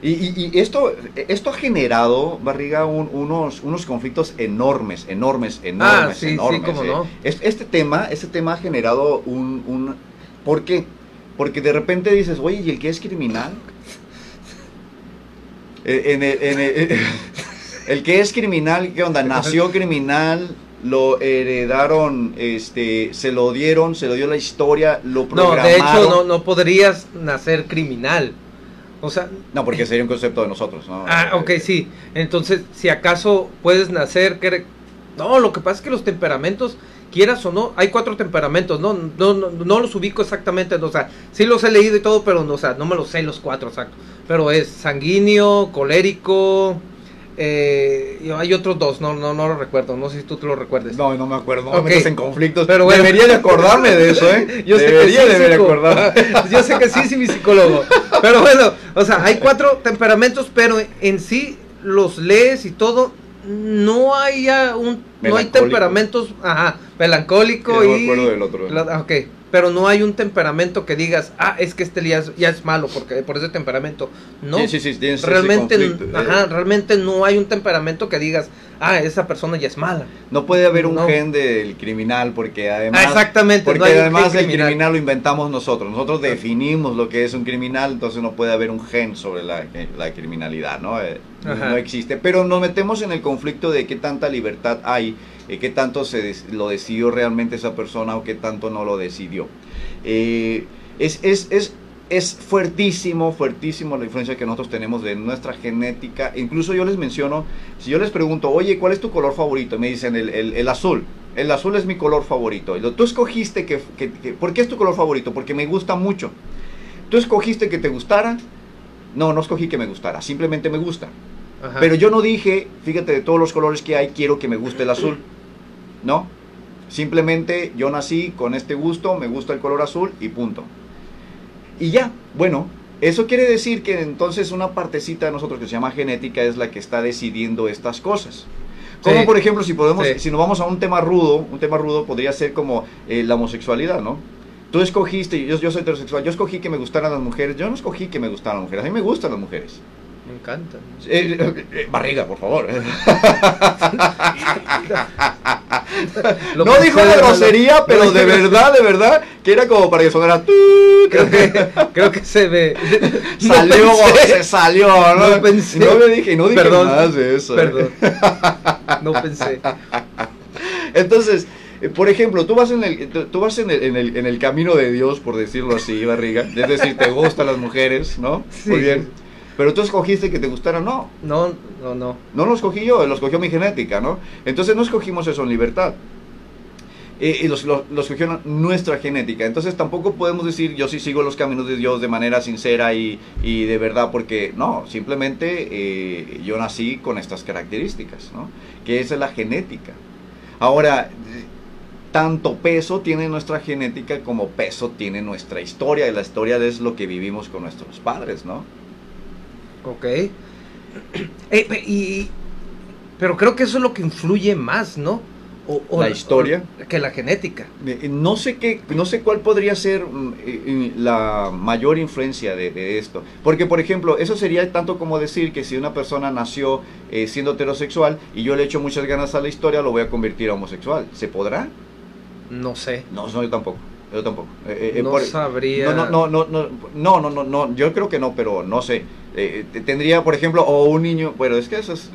Y, y- y esto, esto ha generado, Barriga, un- unos, unos conflictos enormes, enormes, enormes, Ah, sí, sí, enormes. cómo ¿eh? no. Es- Este tema, este tema ha generado un, un... ¿Por qué? Porque de repente dices, oye, ¿y el que es criminal? Eh, En el, en el- [LAUGHS] el que es criminal, ¿qué onda? Nació criminal, lo heredaron, este, se lo dieron, se lo dio la historia, lo No, programaron. de hecho no, no podrías nacer criminal. O sea, No, porque sería un concepto de nosotros, ¿no? ah, ok, sí. Entonces, si acaso puedes nacer... que- No, lo que pasa es que los temperamentos, quieras o no, hay cuatro temperamentos, ¿no? No, no, no los ubico exactamente, o sea, sí los he leído y todo, pero no, o sea, no me los sé los cuatro, exacto. Pero es sanguíneo, colérico, eh, hay otros dos, no, no, no lo recuerdo, no sé si tú te lo recuerdes. No, no me acuerdo, no me metas en conflictos. Pero bueno. Debería de acordarme de eso, ¿eh? [LAUGHS] Yo sé Debería que sí, de acordarme. [LAUGHS] Yo sé que sí, sí, mi psicólogo. Pero bueno, o sea, hay cuatro temperamentos, pero en sí los lees y todo. No hay un, no hay temperamentos, ajá, melancólico no me y, acuerdo del otro. la- ah, ok, pero no hay un temperamento que digas, ah, es que este ya es, ya es malo porque por ese temperamento. No, Sí, sí, sí, realmente, conflicto. ajá, realmente no hay un temperamento que digas, ah, esa persona ya es mala. No puede haber un No. gen del criminal porque además... Ah, exactamente, Porque no hay un además el criminal. lo inventamos nosotros. Nosotros definimos lo que es un criminal, entonces no puede haber un gen sobre la, la criminalidad, ¿no? Eh, Ajá. no existe. Pero nos metemos en el conflicto de qué tanta libertad hay, eh, qué tanto se lo decidió realmente esa persona o qué tanto no lo decidió. Eh, es, es, es, es fuertísimo, fuertísimo la influencia que nosotros tenemos de nuestra genética. Incluso yo les menciono, si yo les pregunto, oye, ¿cuál es tu color favorito? Me dicen el, el- el azul. El azul es mi color favorito. Tú escogiste que, que, que- ¿Por qué es tu color favorito? Porque me gusta mucho. ¿Tú escogiste que te gustara? No, no escogí que me gustara, simplemente me gusta. Ajá. Pero yo no dije, fíjate, de todos los colores que hay, quiero que me guste el azul. No. Simplemente yo nací con este gusto, me gusta el color azul y punto. Y ya, bueno, eso quiere decir que entonces una partecita de nosotros que se llama genética es la que está decidiendo estas cosas. Como Sí. por ejemplo, si podemos, Sí. si nos vamos a un tema rudo, un tema rudo podría ser como eh, la homosexualidad, ¿no? Tú escogiste, yo, yo soy heterosexual, yo escogí que me gustaran las mujeres, yo no escogí que me gustaran las mujeres, a mí me gustan las mujeres. Encanta. Eh, eh, eh, barriga, por favor. [LAUGHS] [LAUGHS] No dijo la grosería, pero de verdad, de verdad, que era como para que sonara. [LAUGHS] Creo que, creo que se ve. No salió, pensé. se salió, ¿no? No pensé. No me dije, no dije Perdón, más de eso. Perdón. No pensé. Entonces, por ejemplo, tú vas en el, tú- tú vas en el, en el, en el camino de Dios, por decirlo así, barriga. Es decir, te gustan las mujeres, ¿no? Sí. Muy bien. Pero tú escogiste que te gustaran, no. No, no, no. No lo escogí yo, lo escogió mi genética, ¿no? Entonces no escogimos eso en libertad. Eh, y los, los, los escogió nuestra genética. Entonces tampoco podemos decir yo sí sigo los caminos de Dios de manera sincera y, y de verdad, porque no, simplemente eh, yo nací con estas características, ¿no? Que esa es la genética. Ahora, tanto peso tiene nuestra genética como peso tiene nuestra historia. Y la historia es lo que vivimos con nuestros padres, ¿no? Ok. [CLEARS THROAT] Eh, y, pero creo que eso es lo que influye más, ¿no? O- o La historia. o- que la genética. Eh, No sé qué, no sé cuál podría ser mm, eh, eh, la mayor influencia de, de esto. Porque, por ejemplo, eso sería tanto como decir que si una persona nació eh, siendo heterosexual y yo le echo muchas ganas a la historia, lo voy a convertir a homosexual. ¿Se podrá? No sé. No, no yo tampoco. Yo tampoco. Eh, eh, eh, no sabría. No no no, no, no, no, no, no, yo creo que no, pero no sé. Tendría, por ejemplo, o un niño, bueno, es que eso es,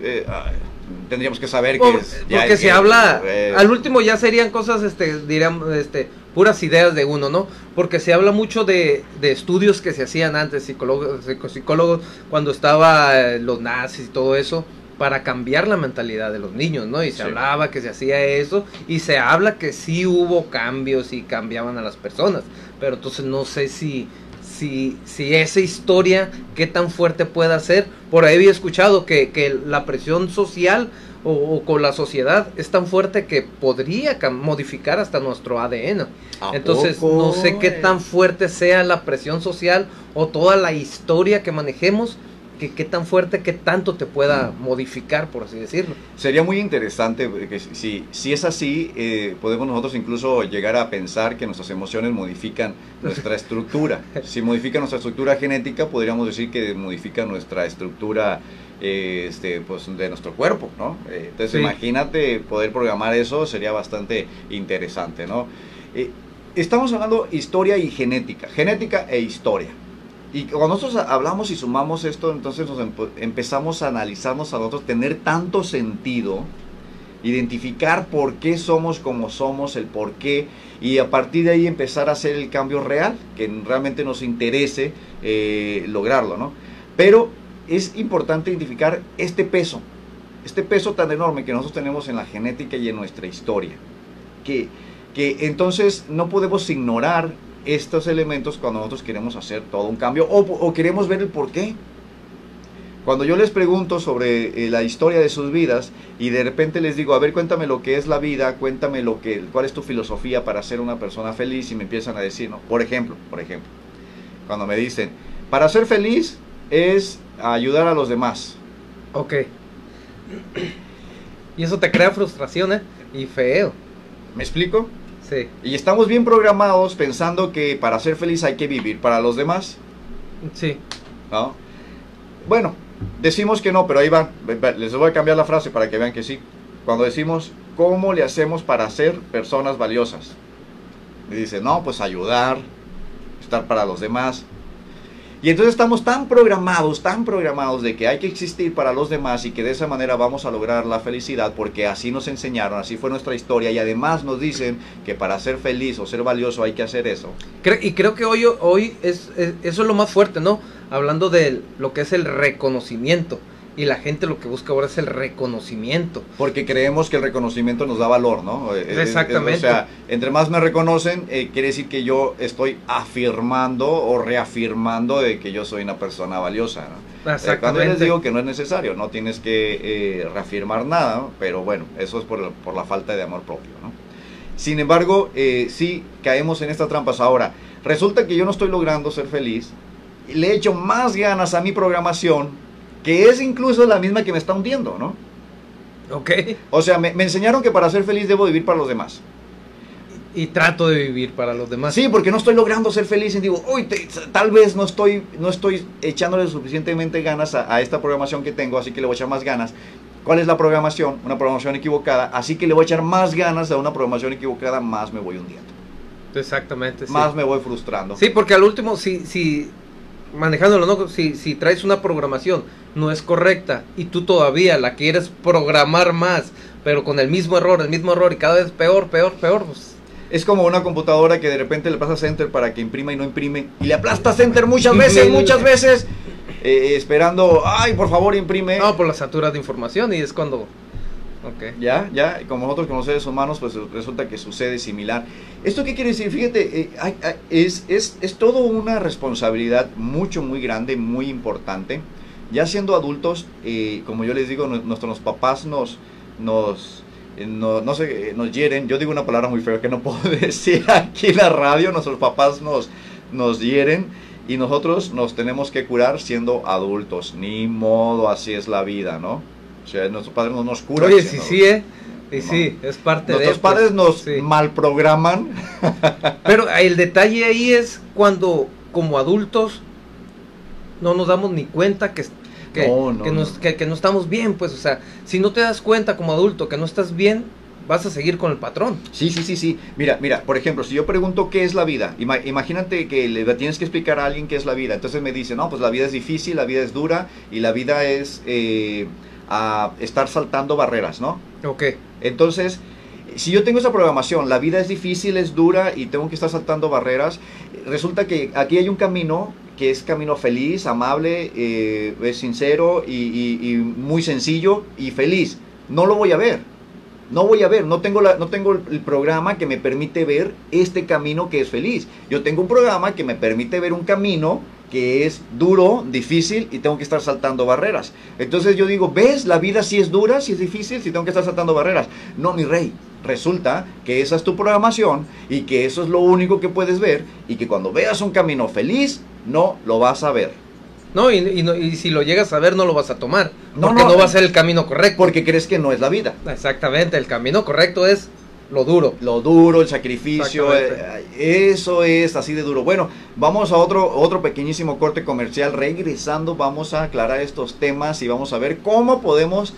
tendríamos que saber que es, ya porque se que, habla, al último ya serían cosas, este, diríamos, este, puras ideas de uno, ¿no? Porque se habla mucho de, de estudios que se hacían antes, psicólogos, psicólogos, cuando estaba los nazis y todo eso para cambiar la mentalidad de los niños, ¿no? Y se Sí. hablaba que se hacía eso, y se habla que sí hubo cambios y cambiaban a las personas, pero entonces no sé si, si, si esa historia, qué tan fuerte pueda ser. Por ahí había escuchado que, que la presión social o, o con la sociedad es tan fuerte que podría modificar hasta nuestro ADN. ¿a Entonces, poco? no sé qué tan fuerte sea la presión social o toda la historia que manejemos qué tan fuerte, qué tanto te pueda modificar, por así decirlo. Sería muy interesante, que si, si es así, eh, podemos nosotros incluso llegar a pensar que nuestras emociones modifican nuestra estructura. [LAUGHS] Si modifica nuestra estructura genética, podríamos decir que modifica nuestra estructura eh, este, pues, de nuestro cuerpo, ¿no? Eh, entonces Sí. imagínate poder programar eso, sería bastante interesante, ¿no? Eh, estamos hablando historia y genética, genética e historia. Y cuando nosotros hablamos y sumamos esto, entonces nos empe- empezamos a analizarnos a nosotros, tener tanto sentido, identificar por qué somos como somos, el por qué, y a partir de ahí empezar a hacer el cambio real, que realmente nos interese eh, lograrlo, ¿no? Pero es importante identificar este peso, este peso tan enorme que nosotros tenemos en la genética y en nuestra historia, que, que entonces no podemos ignorar estos elementos cuando nosotros queremos hacer todo un cambio o, o queremos ver el por qué. Cuando yo les pregunto sobre eh, la historia de sus vidas y de repente les digo, a ver, cuéntame lo que es la vida, cuéntame lo que, cuál es tu filosofía para ser una persona feliz y me empiezan a decir, ¿no? Por ejemplo, por ejemplo, cuando me dicen, para ser feliz es ayudar a los demás. Ok. [CLEARS THROAT] Y eso te crea frustración, ¿eh? Y feo. ¿Me explico? Sí. Y estamos bien programados pensando que para ser feliz hay que vivir para los demás, Sí. ¿no? Bueno, decimos que no, pero ahí va. Les voy a cambiar la frase para que vean que sí. Cuando decimos, ¿cómo le hacemos para ser personas valiosas? Y dice, no, pues ayudar, estar para los demás. Y entonces estamos tan programados, tan programados de que hay que existir para los demás y que de esa manera vamos a lograr la felicidad porque así nos enseñaron, así fue nuestra historia y además nos dicen que para ser feliz o ser valioso hay que hacer eso. Y creo que hoy, hoy es, es- eso es lo más fuerte, ¿no? Hablando de lo que es el reconocimiento. Y la gente lo que busca ahora es el reconocimiento. Porque creemos que el reconocimiento nos da valor, ¿no? Eh, eh, Exactamente. O sea, entre más me reconocen, eh, quiere decir que yo estoy afirmando o reafirmando de que yo soy una persona valiosa, ¿no? Eh, Cuando yo les Exactamente. digo que no es necesario, no tienes que eh, reafirmar nada, ¿no? pero bueno, eso es por, por la falta de amor propio, ¿no? Sin embargo, eh, sí caemos en estas trampas. Ahora, resulta que yo no estoy logrando ser feliz, le echo más ganas a mi programación, que es incluso la misma que me está hundiendo, ¿no? Ok. O sea, me, me enseñaron que para ser feliz debo vivir para los demás. Y trato de vivir para los demás. Sí, porque no estoy logrando ser feliz y digo, uy, te- tal vez no estoy, no estoy echándole suficientemente ganas a, a esta programación que tengo, así que le voy a echar más ganas. ¿Cuál es la programación? Una programación equivocada, así que le voy a echar más ganas a una programación equivocada, más me voy hundiendo. Exactamente. Sí. Más me voy frustrando. Sí, porque al último, si, si manejándolo, ¿no? Si, si traes una programación no es correcta y tú todavía la quieres programar más, pero con el mismo error, el mismo error y cada vez peor, peor, peor, pues Es como una computadora que de repente le pasas enter para que imprima y no imprime. Y le aplastas enter muchas veces, [LAUGHS] muchas veces. eh, esperando, ay, por favor imprime. no, por las saturas de información y es cuando... Ok. Ya, ya, como nosotros como seres humanos, pues resulta que sucede similar. ¿Esto qué quiere decir? Fíjate, eh, hay- hay- es, es, es todo una responsabilidad mucho, muy grande, muy importante. Ya siendo adultos, eh, como yo les digo, nu- nuestros papás nos, nos, eh, no, no sé, eh, nos hieren. Yo digo una palabra muy fea que no [LAUGHS] puedo decir aquí en la radio. Nuestros papás nos, nos hieren y nosotros nos tenemos que curar siendo adultos. Ni modo, así es la vida, ¿no? O sea, nuestros padres no nos curan. Oye, sí, sí, ¿eh? Y No. sí, es parte de... Nuestros padres nos sí. malprograman. Pero el detalle ahí es cuando como adultos no nos damos ni cuenta que, que, No, no, que, nos- no. que- que no estamos bien, pues, o sea, si no te das cuenta como adulto que no estás bien, vas a seguir con el patrón. Sí, sí, sí, sí. Mira, mira, por ejemplo, si yo pregunto qué es la vida, ima- imagínate que le tienes que explicar a alguien qué es la vida. Entonces me dice, no, pues la vida es difícil, la vida es dura y la vida es eh, a estar saltando barreras, ¿no? Ok, Entonces, si yo tengo esa programación, la vida es difícil, es dura y tengo que estar saltando barreras, resulta que aquí hay un camino que es camino feliz, amable, eh, es sincero y, y- muy sencillo y feliz. No lo voy a ver. No voy a ver, no tengo, la, no tengo el, el programa que me permite ver este camino que es feliz. Yo tengo un programa que me permite ver un camino que es duro, difícil y tengo que estar saltando barreras. Entonces yo digo, ¿ves? La vida sí es dura, sí es difícil, sí tengo que estar saltando barreras. No, mi rey, resulta que esa es tu programación y que eso es lo único que puedes ver y que cuando veas un camino feliz, no lo vas a ver. No, y, y no- y si lo llegas a ver no lo vas a tomar. No, porque no, no, va a ser el camino correcto. Porque crees que no es la vida. Exactamente, el camino correcto es lo duro. Lo duro, el sacrificio, eh, eso es así de duro. Bueno, vamos a otro, otro pequeñísimo corte comercial. Regresando, vamos a aclarar estos temas y vamos a ver cómo podemos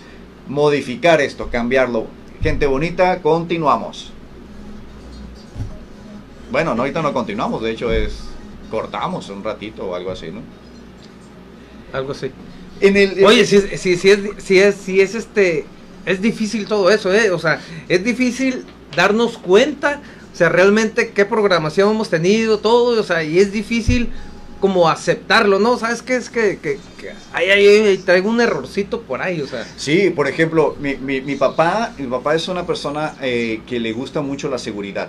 modificar esto, cambiarlo. Gente bonita, continuamos. Bueno, no, ahorita no continuamos, de hecho es cortamos un ratito o algo así, ¿no? Algo así. En el, Oye, si, si, si es, si es, si es este, es difícil todo eso, ¿eh? O sea, es difícil darnos cuenta, o sea, realmente qué programación hemos tenido, todo, o sea, y es difícil como aceptarlo, ¿no? ¿Sabes qué? Es que, que, traigo un errorcito por ahí, o sea. Sí, por ejemplo, mi, mi, mi papá, mi papá es una persona eh, que le gusta mucho la seguridad.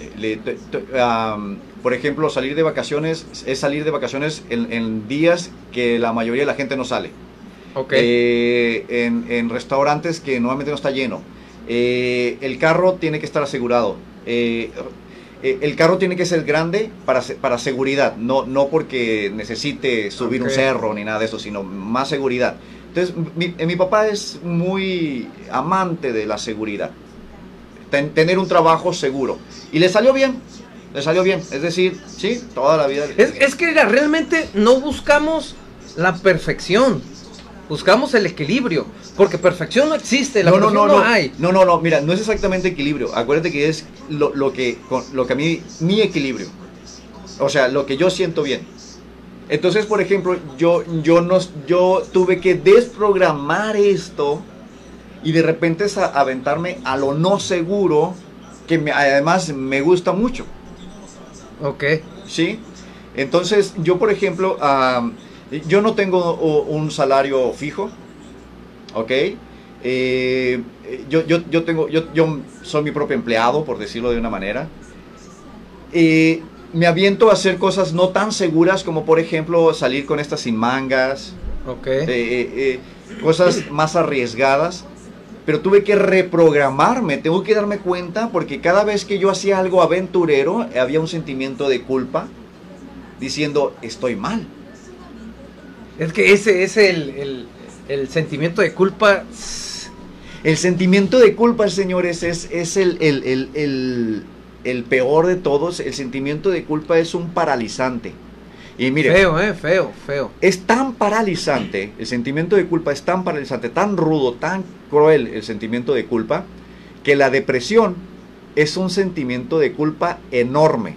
Eh, le- t- t- am, por ejemplo, salir de vacaciones es salir de vacaciones en, en días que la mayoría de la gente no sale. Ok. Eh, en, en restaurantes que normalmente no está lleno. Eh, el carro tiene que estar asegurado. Eh, eh, el carro tiene que ser grande para, para seguridad, no, no porque necesite subir un cerro ni nada de eso, sino más seguridad. Entonces, mi, eh, mi papá es muy amante de la seguridad. Ten- tener un trabajo seguro. Y le salió bien, le salió bien. Es decir, sí, toda la vida. Es, es que realmente no buscamos la perfección, buscamos el equilibrio, porque perfección no existe, la no, no, hay. no, no, no, mira, no es exactamente equilibrio. Acuérdate que es lo, lo que, lo que a mí, mi equilibrio. O sea, lo que yo siento bien. Entonces, por ejemplo, yo, yo, no, yo tuve que desprogramar esto y de repente es a- aventarme a lo no seguro, que me- además me gusta mucho. Ok, ¿sí? Entonces, yo, por ejemplo, yo no tengo un salario fijo, ¿ok? Eh, yo, yo, yo, tengo, yo, yo soy mi propio empleado, por decirlo de una manera. Eh, me aviento a hacer cosas no tan seguras como, por ejemplo, salir con estas sin mangas, ok. eh, eh, cosas más arriesgadas. Pero tuve que reprogramarme, tengo que darme cuenta porque cada vez que yo hacía algo aventurero había un sentimiento de culpa diciendo estoy mal. Es que ese es el, el, el sentimiento de culpa. El sentimiento de culpa, señores, es, es el, el- el- peor de todos. El sentimiento de culpa es un paralizante. Y mire, Feo, eh, feo, feo. es tan paralizante, el sentimiento de culpa es tan paralizante, tan rudo, tan cruel el sentimiento de culpa, que la depresión es un sentimiento de culpa enorme.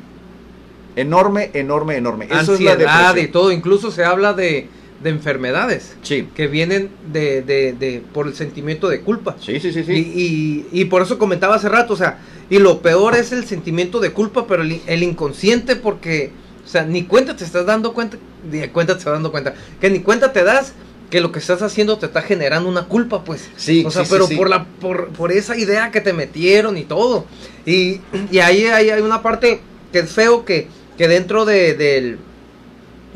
Enorme, enorme, enorme. Eso es la Ansiedad y depresión. todo, incluso se habla de, de enfermedades Sí, que vienen de, de, de, por el sentimiento de culpa. sí, sí, sí. sí. Y, y, y por eso comentaba hace rato, o sea, y lo peor es el sentimiento de culpa, pero el, el inconsciente porque, o sea, ni cuenta te estás dando cuenta, ni cuenta te estás dando cuenta, que ni cuenta te das que lo que estás haciendo te está generando una culpa, pues. Sí, o sea, sí, pero sí. por la por, por esa idea que te metieron y todo. Y, y ahí, ahí hay una parte que es feo que, que dentro de, del,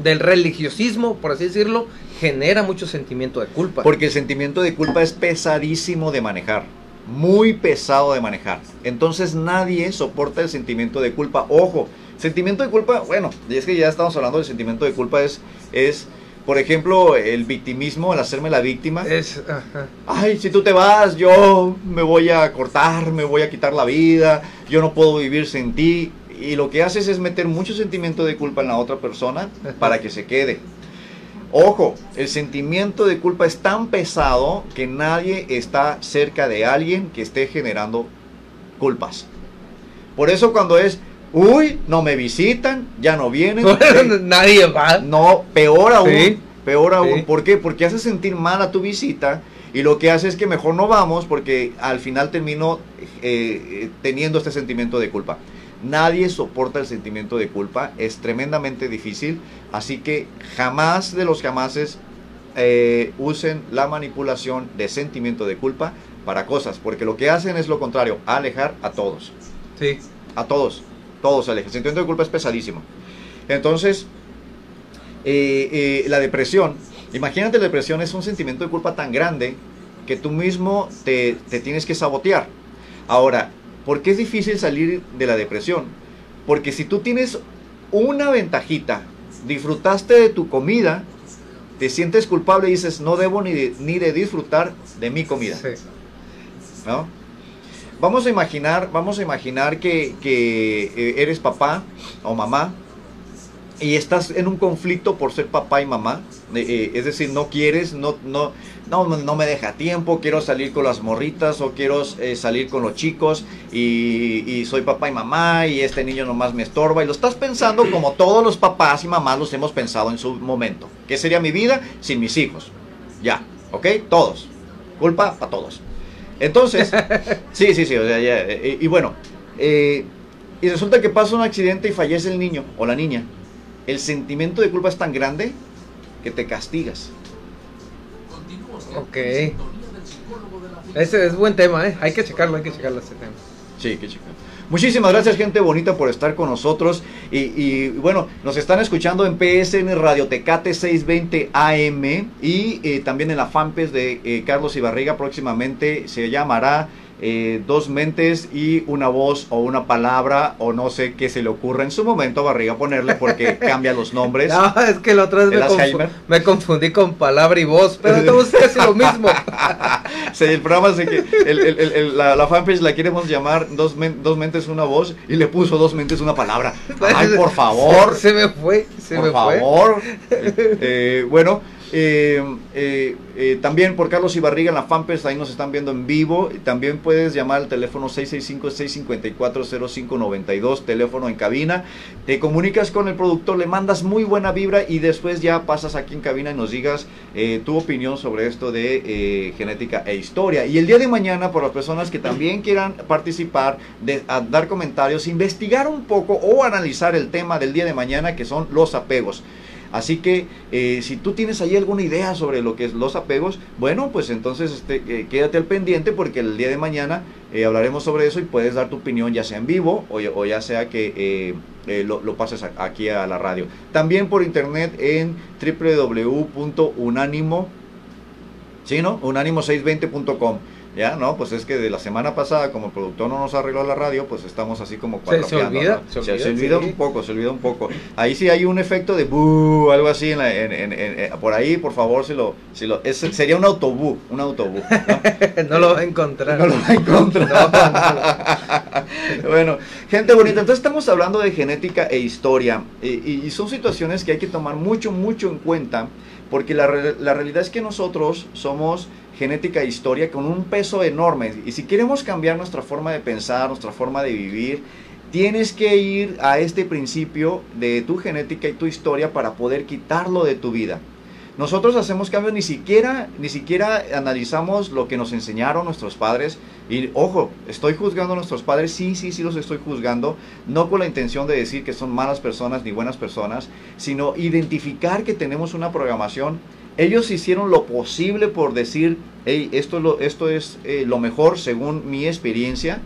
del religiosismo, por así decirlo, genera mucho sentimiento de culpa. Porque el sentimiento de culpa es pesadísimo de manejar. Muy pesado de manejar. Entonces nadie soporta el sentimiento de culpa. Ojo, sentimiento de culpa, bueno, y es que ya estamos hablando del sentimiento de culpa, es, es por ejemplo, el victimismo, el hacerme la víctima. es, ajá. Ay, si tú te vas, yo me voy a cortar, me voy a quitar la vida, yo no puedo vivir sin ti. Y lo que haces es meter mucho sentimiento de culpa en la otra persona para que se quede. Ojo, el sentimiento de culpa es tan pesado que nadie está cerca de alguien que esté generando culpas. Por eso cuando es, uy, no me visitan, ya no vienen. [LAUGHS] Nadie va. no, peor aún. Sí. Peor aún. Sí. ¿Por qué? Porque hace sentir mal a tu visita y lo que hace es que mejor no vamos porque al final termino eh, eh, teniendo este sentimiento de culpa. Nadie soporta el sentimiento de culpa, es tremendamente difícil, así que jamás de los jamases eh, usen la manipulación de sentimiento de culpa para cosas, porque lo que hacen es lo contrario, alejar a todos. Sí. A todos, todos alejan. El sentimiento de culpa es pesadísimo. Entonces, eh, eh, la depresión, imagínate la depresión es un sentimiento de culpa tan grande que tú mismo te, te tienes que sabotear. Ahora, ¿por qué es difícil salir de la depresión? Porque si tú tienes una ventajita, disfrutaste de tu comida, te sientes culpable y dices, no debo ni de, ni de disfrutar de mi comida. Sí. ¿no? Vamos a imaginar, vamos a imaginar que, que, eh, eres papá o mamá y estás en un conflicto por ser papá y mamá. Eh, eh, es decir, no quieres, no, no, no, no me deja tiempo, quiero salir con las morritas o quiero eh, salir con los chicos y, y soy papá y mamá y este niño nomás me estorba. Y lo estás pensando como todos los papás y mamás los hemos pensado en su momento. ¿Qué sería mi vida sin mis hijos? Ya, ¿ok? Todos. Culpa para todos. Entonces, [LAUGHS] sí, sí, sí, o sea, ya, eh, y bueno, eh, y resulta que pasa un accidente y fallece el niño o la niña. El sentimiento de culpa es tan grande que te castigas. Ok. Ese es buen tema, ¿eh? Hay que checarlo, hay que checarlo ese tema. Sí, qué chica. Muchísimas gracias, gente bonita, por estar con nosotros. Y, y, bueno, nos están escuchando en PSN Radio Tecate 620 AM y eh, también en la fanpage de eh, Carlos Ibarriga. Próximamente se llamará eh, Dos Mentes y una voz o una palabra o no sé qué se le ocurra en su momento a Barriga ponerle porque [LAUGHS] cambia los nombres. No, es que la otra vez ¿El me, confu- me confundí con palabra y voz, pero estamos casi lo mismo. [LAUGHS] Sí, el programa se que el- el- el- el- la, la fanpage la queremos llamar dos, men- dos mentes una voz y le puso dos mentes una palabra. [LAUGHS] Ay, por favor. Se me fue, se por me fue. favor. Eh, eh, bueno, eh, eh, eh, también por Carlos Ibarriga en la fanpage, ahí nos están viendo en vivo. También puedes llamar al teléfono 665-654-0592, teléfono en cabina. Te comunicas con el productor, le mandas muy buena vibra y después ya pasas aquí en cabina y nos digas tu opinión sobre esto de genética e historia. Y el día de mañana, por las personas que también quieran participar, de, dar comentarios, investigar un poco o analizar el tema del día de mañana, que son los apegos. Así que eh, si tú tienes ahí alguna idea sobre lo que es los apegos, bueno, pues entonces este, eh, quédate al pendiente porque el día de mañana eh, hablaremos sobre eso y puedes dar tu opinión ya sea en vivo o, ya- sea que lo, pases aquí a la radio. También por internet en www.unánimo, ¿sí, no? Unánimo620.com. Ya, no, pues es que de la semana pasada, como el productor no nos arregló la radio, pues estamos así como Se- se cuatropeando, olvida, ¿no? se olvida, se olvida sí. un poco, se olvida un poco. Ahí sí hay un efecto de algo así en la- en- en- en- en- por ahí, por favor, si lo, si lo, es- sería un autobús, un autobús. ¿no? [LAUGHS] no lo va a encontrar. No lo va a encontrar. [LAUGHS] bueno, gente bonita, entonces estamos hablando de genética e historia eh, y, y son situaciones que hay que tomar mucho, mucho en cuenta porque la, la realidad es que nosotros somos genética e historia con un peso enorme y si queremos cambiar nuestra forma de pensar, nuestra forma de vivir, tienes que ir a este principio de tu genética y tu historia para poder quitarlo de tu vida. Nosotros hacemos cambios, ni siquiera, ni siquiera analizamos lo que nos enseñaron nuestros padres. Y ojo, estoy juzgando a nuestros padres, sí, sí, sí los estoy juzgando, no con la intención de decir que son malas personas ni buenas personas, sino identificar que tenemos una programación. Ellos hicieron lo posible por decir, hey, esto es lo, esto es, eh, lo mejor según mi experiencia,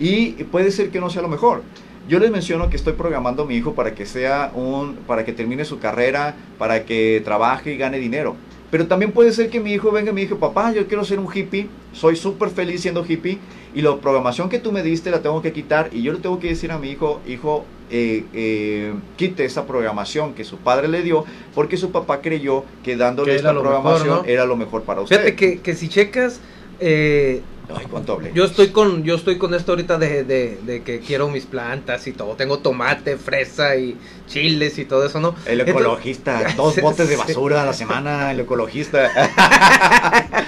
y puede ser que no sea lo mejor. Yo les menciono que estoy programando a mi hijo para que sea un, para que termine su carrera, para que trabaje y gane dinero. Pero también puede ser que mi hijo venga y me diga, papá, yo quiero ser un hippie, soy súper feliz siendo hippie y la programación que tú me diste la tengo que quitar y yo le tengo que decir a mi hijo, hijo, eh, eh, quite esa programación que su padre le dio porque su papá creyó que dándole Que esta mejor, programación ¿no? era lo mejor para usted. Fíjate que, que si checas, eh, Ay, yo estoy con yo estoy con esto ahorita de, de, de que quiero mis plantas y todo. Tengo tomate, fresa y chiles y todo eso, ¿no? El Entonces- ecologista, [LAUGHS] dos botes de basura a la semana, el ecologista. [LAUGHS]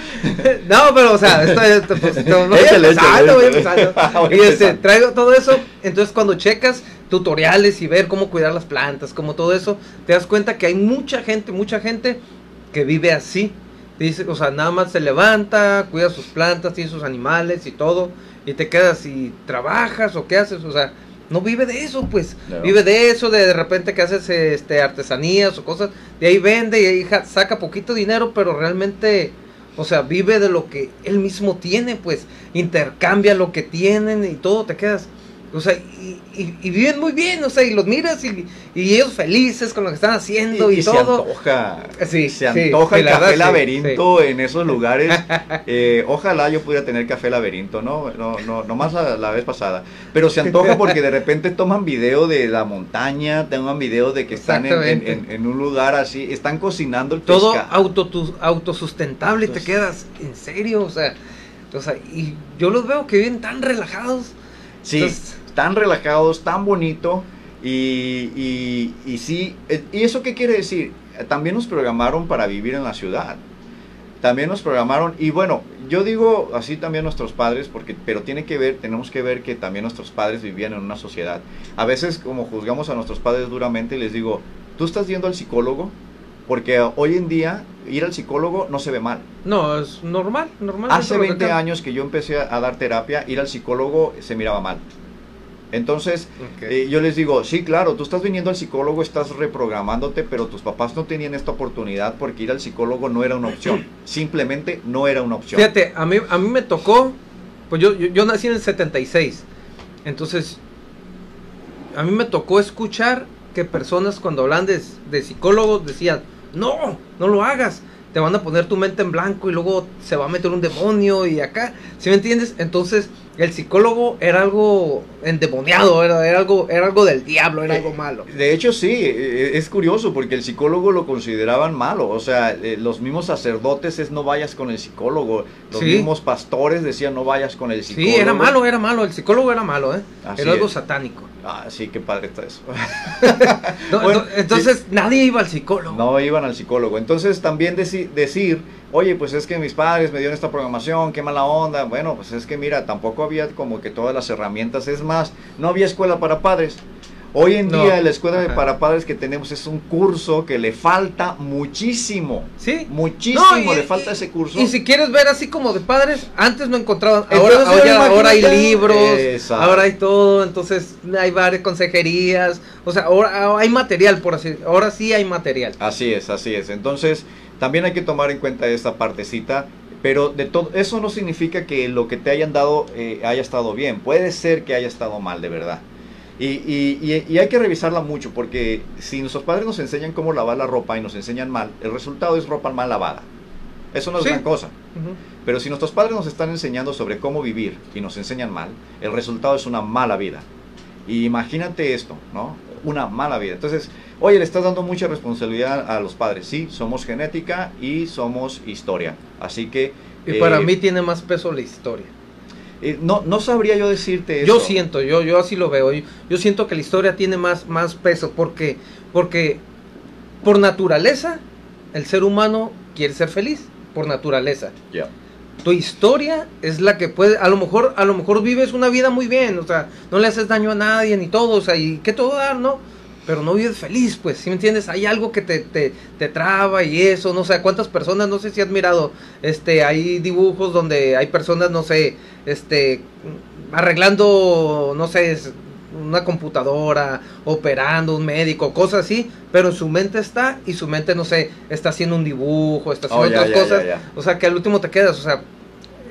No, pero o sea, esto, esto, pues, [LAUGHS] voy empezando, voy empezando. Y este, traigo todo eso, entonces cuando checas tutoriales y ver cómo cuidar las plantas, como todo eso, te das cuenta que hay mucha gente, mucha gente que vive así. Dice, o sea, nada más se levanta, cuida sus plantas, tiene sus animales y todo, y te quedas y trabajas o qué haces, o sea, no vive de eso, pues. Vive de eso, de, de repente que haces este artesanías o cosas, de ahí vende y ahí saca poquito dinero, pero realmente, o sea, vive de lo que él mismo tiene, pues, intercambia lo que tienen y todo, te quedas. O sea, y, y- y viven muy bien, o sea, y los miras y, y ellos felices con lo que están haciendo y, y se todo. antoja. Sí, se sí, antoja sí, el la café sí, laberinto en esos lugares. [LAUGHS] Eh, ojalá yo pudiera tener café laberinto, ¿no? No, no, no más la, la vez pasada. Pero se antoja porque de repente toman video de la montaña, toman video de que están en, en- Exactamente. en- en un lugar así, están cocinando el todo pescado. auto, autosustentable, te Entonces- quedas en serio, o sea, o sea, y yo los veo que viven tan relajados. Sí, Entonces- tan relajados, tan bonito. Y, y, y sí, eh, ¿y eso qué quiere decir? También nos programaron para vivir en la ciudad. También nos programaron, y bueno, yo digo así también nuestros padres, porque, pero tiene que ver, tenemos que ver que también nuestros padres vivían en una sociedad. A veces como juzgamos a nuestros padres duramente, les digo, tú estás yendo al psicólogo, porque hoy en día ir al psicólogo no se ve mal. No, es normal, normal. Hace dentro de lo que 20 cabe. años que yo empecé a dar terapia, ir al psicólogo se miraba mal. Entonces, eh, yo les digo, sí, claro, tú estás viniendo al psicólogo, estás reprogramándote, pero tus papás no tenían esta oportunidad porque ir al psicólogo no era una opción. Simplemente no era una opción. Fíjate, a mí, a mí me tocó, pues yo, yo, yo nací en el 76, entonces a mí me tocó escuchar que personas cuando hablan de, de psicólogos decían, no, no lo hagas, te van a poner tu mente en blanco y luego se va a meter un demonio y acá, ¿sí me entiendes? Entonces el psicólogo era algo endemoniado, era, era algo, era algo del diablo, era Eh, algo malo. De hecho, sí, eh, es curioso porque el psicólogo lo consideraban malo. O sea, eh, los mismos sacerdotes es no vayas con el psicólogo. Los Sí. mismos pastores decían no vayas con el psicólogo. Sí, era malo, era malo, el psicólogo era malo, ¿eh? Así era algo es. satánico. Ah, sí, qué padre está eso. [LAUGHS] No, Bueno, ento- entonces nadie iba al psicólogo. No iban al psicólogo. Entonces también deci- decir, oye, pues es que mis padres me dieron esta programación, qué mala onda. Bueno, pues es que mira, tampoco había como que todas las herramientas. Es más, no había escuela para padres. Hoy en No. día la escuela de Ajá. para padres que tenemos es un curso que le falta muchísimo. Sí. Muchísimo No, y- le falta ese curso. Y si quieres ver así como de padres, antes no encontraban. Ahora, ahora hay libros, Exacto. ahora hay todo, entonces hay varias consejerías. O sea, ahora hay material, por así Ahora sí hay material. Así es, así es. Entonces, también hay que tomar en cuenta esta partecita. Pero de todo eso no significa que lo que te hayan dado eh, haya estado bien. Puede ser que haya estado mal, de verdad. Y, y- hay que revisarla mucho, porque si nuestros padres nos enseñan cómo lavar la ropa y nos enseñan mal, el resultado es ropa mal lavada. Eso no es Sí. gran cosa. Pero si nuestros padres nos están enseñando sobre cómo vivir y nos enseñan mal, el resultado es una mala vida. Y imagínate esto, ¿no? Una mala vida. Entonces, oye, le estás dando mucha responsabilidad a los padres. Sí, somos genética y somos historia. Así que... Y para eh, mí tiene más peso la historia. Eh, no, no sabría yo decirte Yo eso. siento, yo, yo así lo veo. Yo, yo siento que la historia tiene más, más peso porque, porque por naturaleza el ser humano quiere ser feliz, por naturaleza. Ya. tu historia es la que puede, a lo mejor, a lo mejor vives una vida muy bien, o sea, no le haces daño a nadie ni todo, o sea, y que todo dar, ¿no? Pero no vives feliz, pues, ¿sí me entiendes? Hay algo que te, te, te traba y eso, no sé, cuántas personas, no sé si has mirado, este, hay dibujos donde hay personas, no sé, este, arreglando, no sé, una computadora, operando, un médico, cosas así, pero en su mente está y su mente, no sé, está haciendo un dibujo, está haciendo Oh, otras ya, ya, cosas. ya. O sea, que al último te quedas, o sea,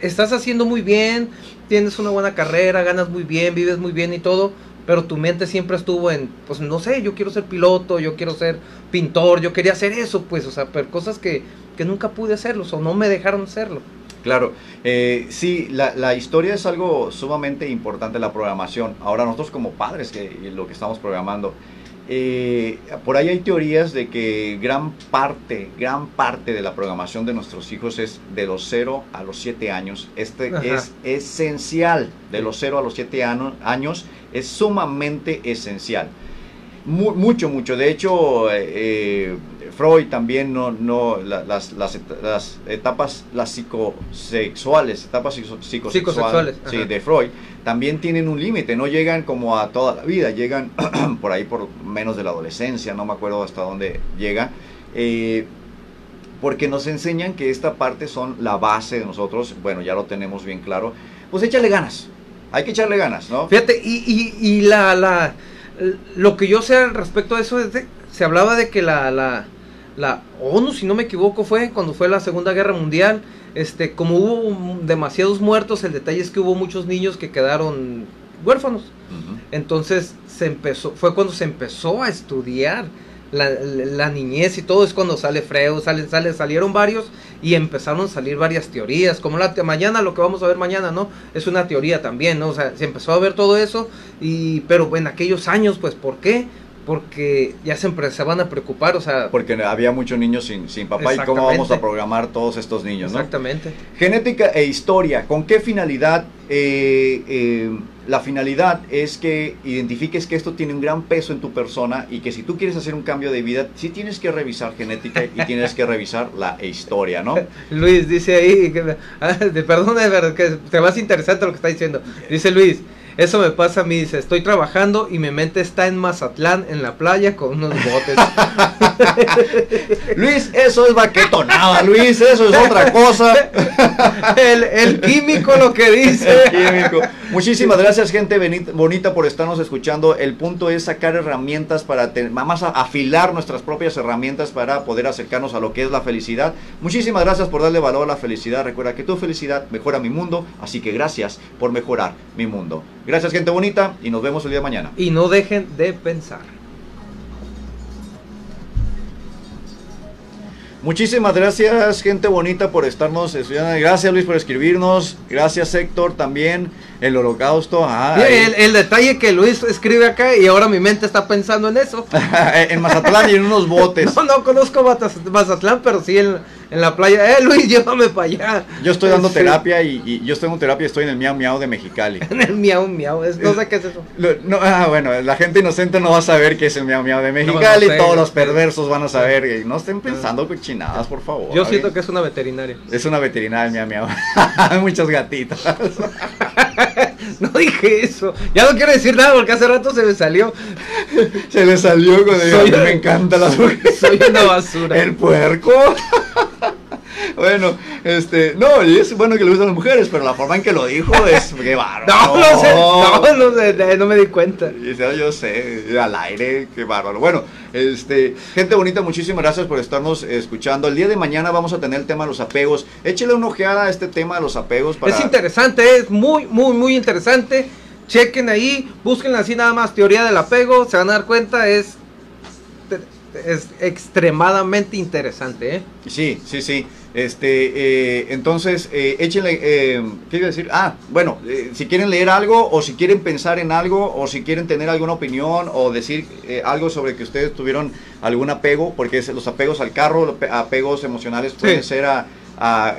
estás haciendo muy bien, tienes una buena carrera, ganas muy bien, vives muy bien y todo, pero tu mente siempre estuvo en, pues no sé, yo quiero ser piloto, yo quiero ser pintor, yo quería hacer eso, pues, o sea, pero cosas que, que nunca pude hacerlos o no me dejaron hacerlo. Claro, eh, sí, la, la historia es algo sumamente importante, la programación. Ahora nosotros como padres, que lo que estamos programando, eh, por ahí hay teorías de que gran parte, gran parte de la programación de nuestros hijos es de los 0 a los 7 años. Este Ajá. es esencial, de los 0 a los 7 ano- años, es sumamente esencial. Mu- mucho, mucho. De hecho, eh, eh, Freud también no, no la- las, las, las etapas, las psicosexuales, etapas psico- psicosexuales, Psicosexuales, sí, de Freud, también tienen un límite, no llegan como a toda la vida, llegan [CLEARS THROAT] por ahí por menos de la adolescencia, no me acuerdo hasta dónde llega. eh, porque nos enseñan que esta parte son la base de nosotros, bueno, ya lo tenemos bien claro, pues échale ganas, hay que echarle ganas, ¿no? Fíjate, y, y, y la, la, lo que yo sé al respecto de eso es de- se hablaba de que la, la, la ONU, si no me equivoco, fue cuando fue la Segunda Guerra Mundial, este, como hubo demasiados muertos, el detalle es que hubo muchos niños que quedaron huérfanos. Entonces se empezó, fue cuando se empezó a estudiar la, la niñez y todo, es cuando sale Freud, sale, sale, salieron varios y empezaron a salir varias teorías, como la mañana, lo que vamos a ver mañana, ¿no? Es una teoría también, ¿no? O sea, se empezó a ver todo eso, y, pero en aquellos años, pues, ¿por qué? Porque ya se van a preocupar, o sea... Porque había muchos niños sin, sin papá y cómo vamos a programar todos estos niños, ¿no? Exactamente. Genética e historia, ¿con qué finalidad? Eh, eh, la finalidad es que identifiques que esto tiene un gran peso en tu persona y que si tú quieres hacer un cambio de vida, sí tienes que revisar genética y tienes que revisar la historia, ¿no? [LAUGHS] Luis dice ahí, que, ah, perdón, que te más interesante lo que está diciendo. Dice Luis, eso me pasa a mí, dice, estoy trabajando y mi mente está en Mazatlán, en la playa, con unos botes. [LAUGHS] [LAUGHS] Luis, eso es baquetonada, Luis, eso es otra cosa. el, químico lo que dice. químico. Muchísimas gracias, gente bonita, por estarnos escuchando. El punto es sacar herramientas para, tener, más afilar nuestras propias herramientas para poder acercarnos a lo que es la felicidad. Muchísimas gracias por darle valor a la felicidad. Recuerda que tu felicidad mejora mi mundo, así que gracias por mejorar mi mundo. Gracias gente bonita y nos vemos el día de mañana. Y no dejen de pensar. Muchísimas gracias, gente bonita, por estarnos estudiando. Gracias, Luis, por escribirnos. Gracias, Héctor, también. El holocausto. el, detalle que Luis escribe acá y ahora mi mente está pensando en eso. [LAUGHS] en Mazatlán y en unos [LAUGHS] botes. No, no conozco Mazatlán, pero sí en, en la playa. Eh, Luis, [LAUGHS] llévame para allá. Yo estoy dando terapia y, yo estoy dando terapia estoy en el miau miau de Mexicali. en el miau miau, no sé qué es eso. no, ah, bueno, la gente inocente no va a saber qué es el miau miau de Mexicali. todos los perversos van a saber. No estén pensando cochinadas, por favor. Yo siento que es una veterinaria. Es una veterinaria, miau miau. Muchos gatitos. [LAUGHS] no dije eso. Ya no quiero decir nada porque hace rato se me salió. [LAUGHS] Se le salió con el. me encanta la Soy una basura. El puerco. [LAUGHS] bueno, este, no, y es bueno que le gustan las mujeres, pero la forma en que lo dijo es [LAUGHS] que bárbaro. No, no sé, no, no, sé, no me di cuenta. yo sé, al aire, qué bárbaro. Bueno, este, gente bonita, muchísimas gracias por estarnos escuchando. El día de mañana vamos a tener el tema de los apegos. Échale una ojeada a este tema de los apegos. Para... Es interesante, es muy, muy, muy interesante. Chequen ahí, busquen así nada más teoría del apego, se van a dar cuenta, es es extremadamente interesante, ¿eh? Sí, sí, sí. Este, eh, entonces, eh, échenle, eh, ¿qué iba a decir? Ah, bueno, eh, si quieren leer algo o si quieren pensar en algo o si quieren tener alguna opinión o decir algo sobre que ustedes tuvieron algún apego, porque los apegos al carro, apegos emocionales pueden ser a,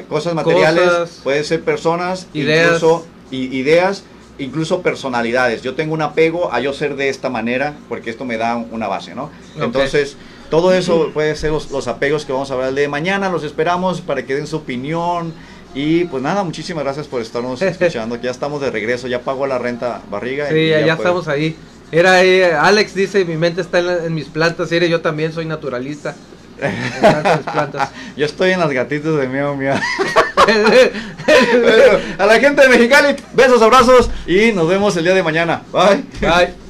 cosas materiales, pueden ser personas, ideas. incluso ideas, incluso personalidades. Yo tengo un apego a yo ser de esta manera porque esto me da una base, ¿no? Entonces... Todo eso puede ser los, apegos que vamos a hablar de mañana. Los esperamos para que den su opinión. Y pues nada, muchísimas gracias por estarnos [LAUGHS] escuchando. Ya estamos de regreso, ya pago la renta barriga. Sí, ya, estamos ahí. Era eh, Alex dice, mi mente está en, mis plantas. Y yo también soy naturalista. [LAUGHS] yo estoy en las gatitas de mío, [LAUGHS] mío. a la gente de Mexicali, besos, abrazos y nos vemos el día de mañana. Bye. Bye.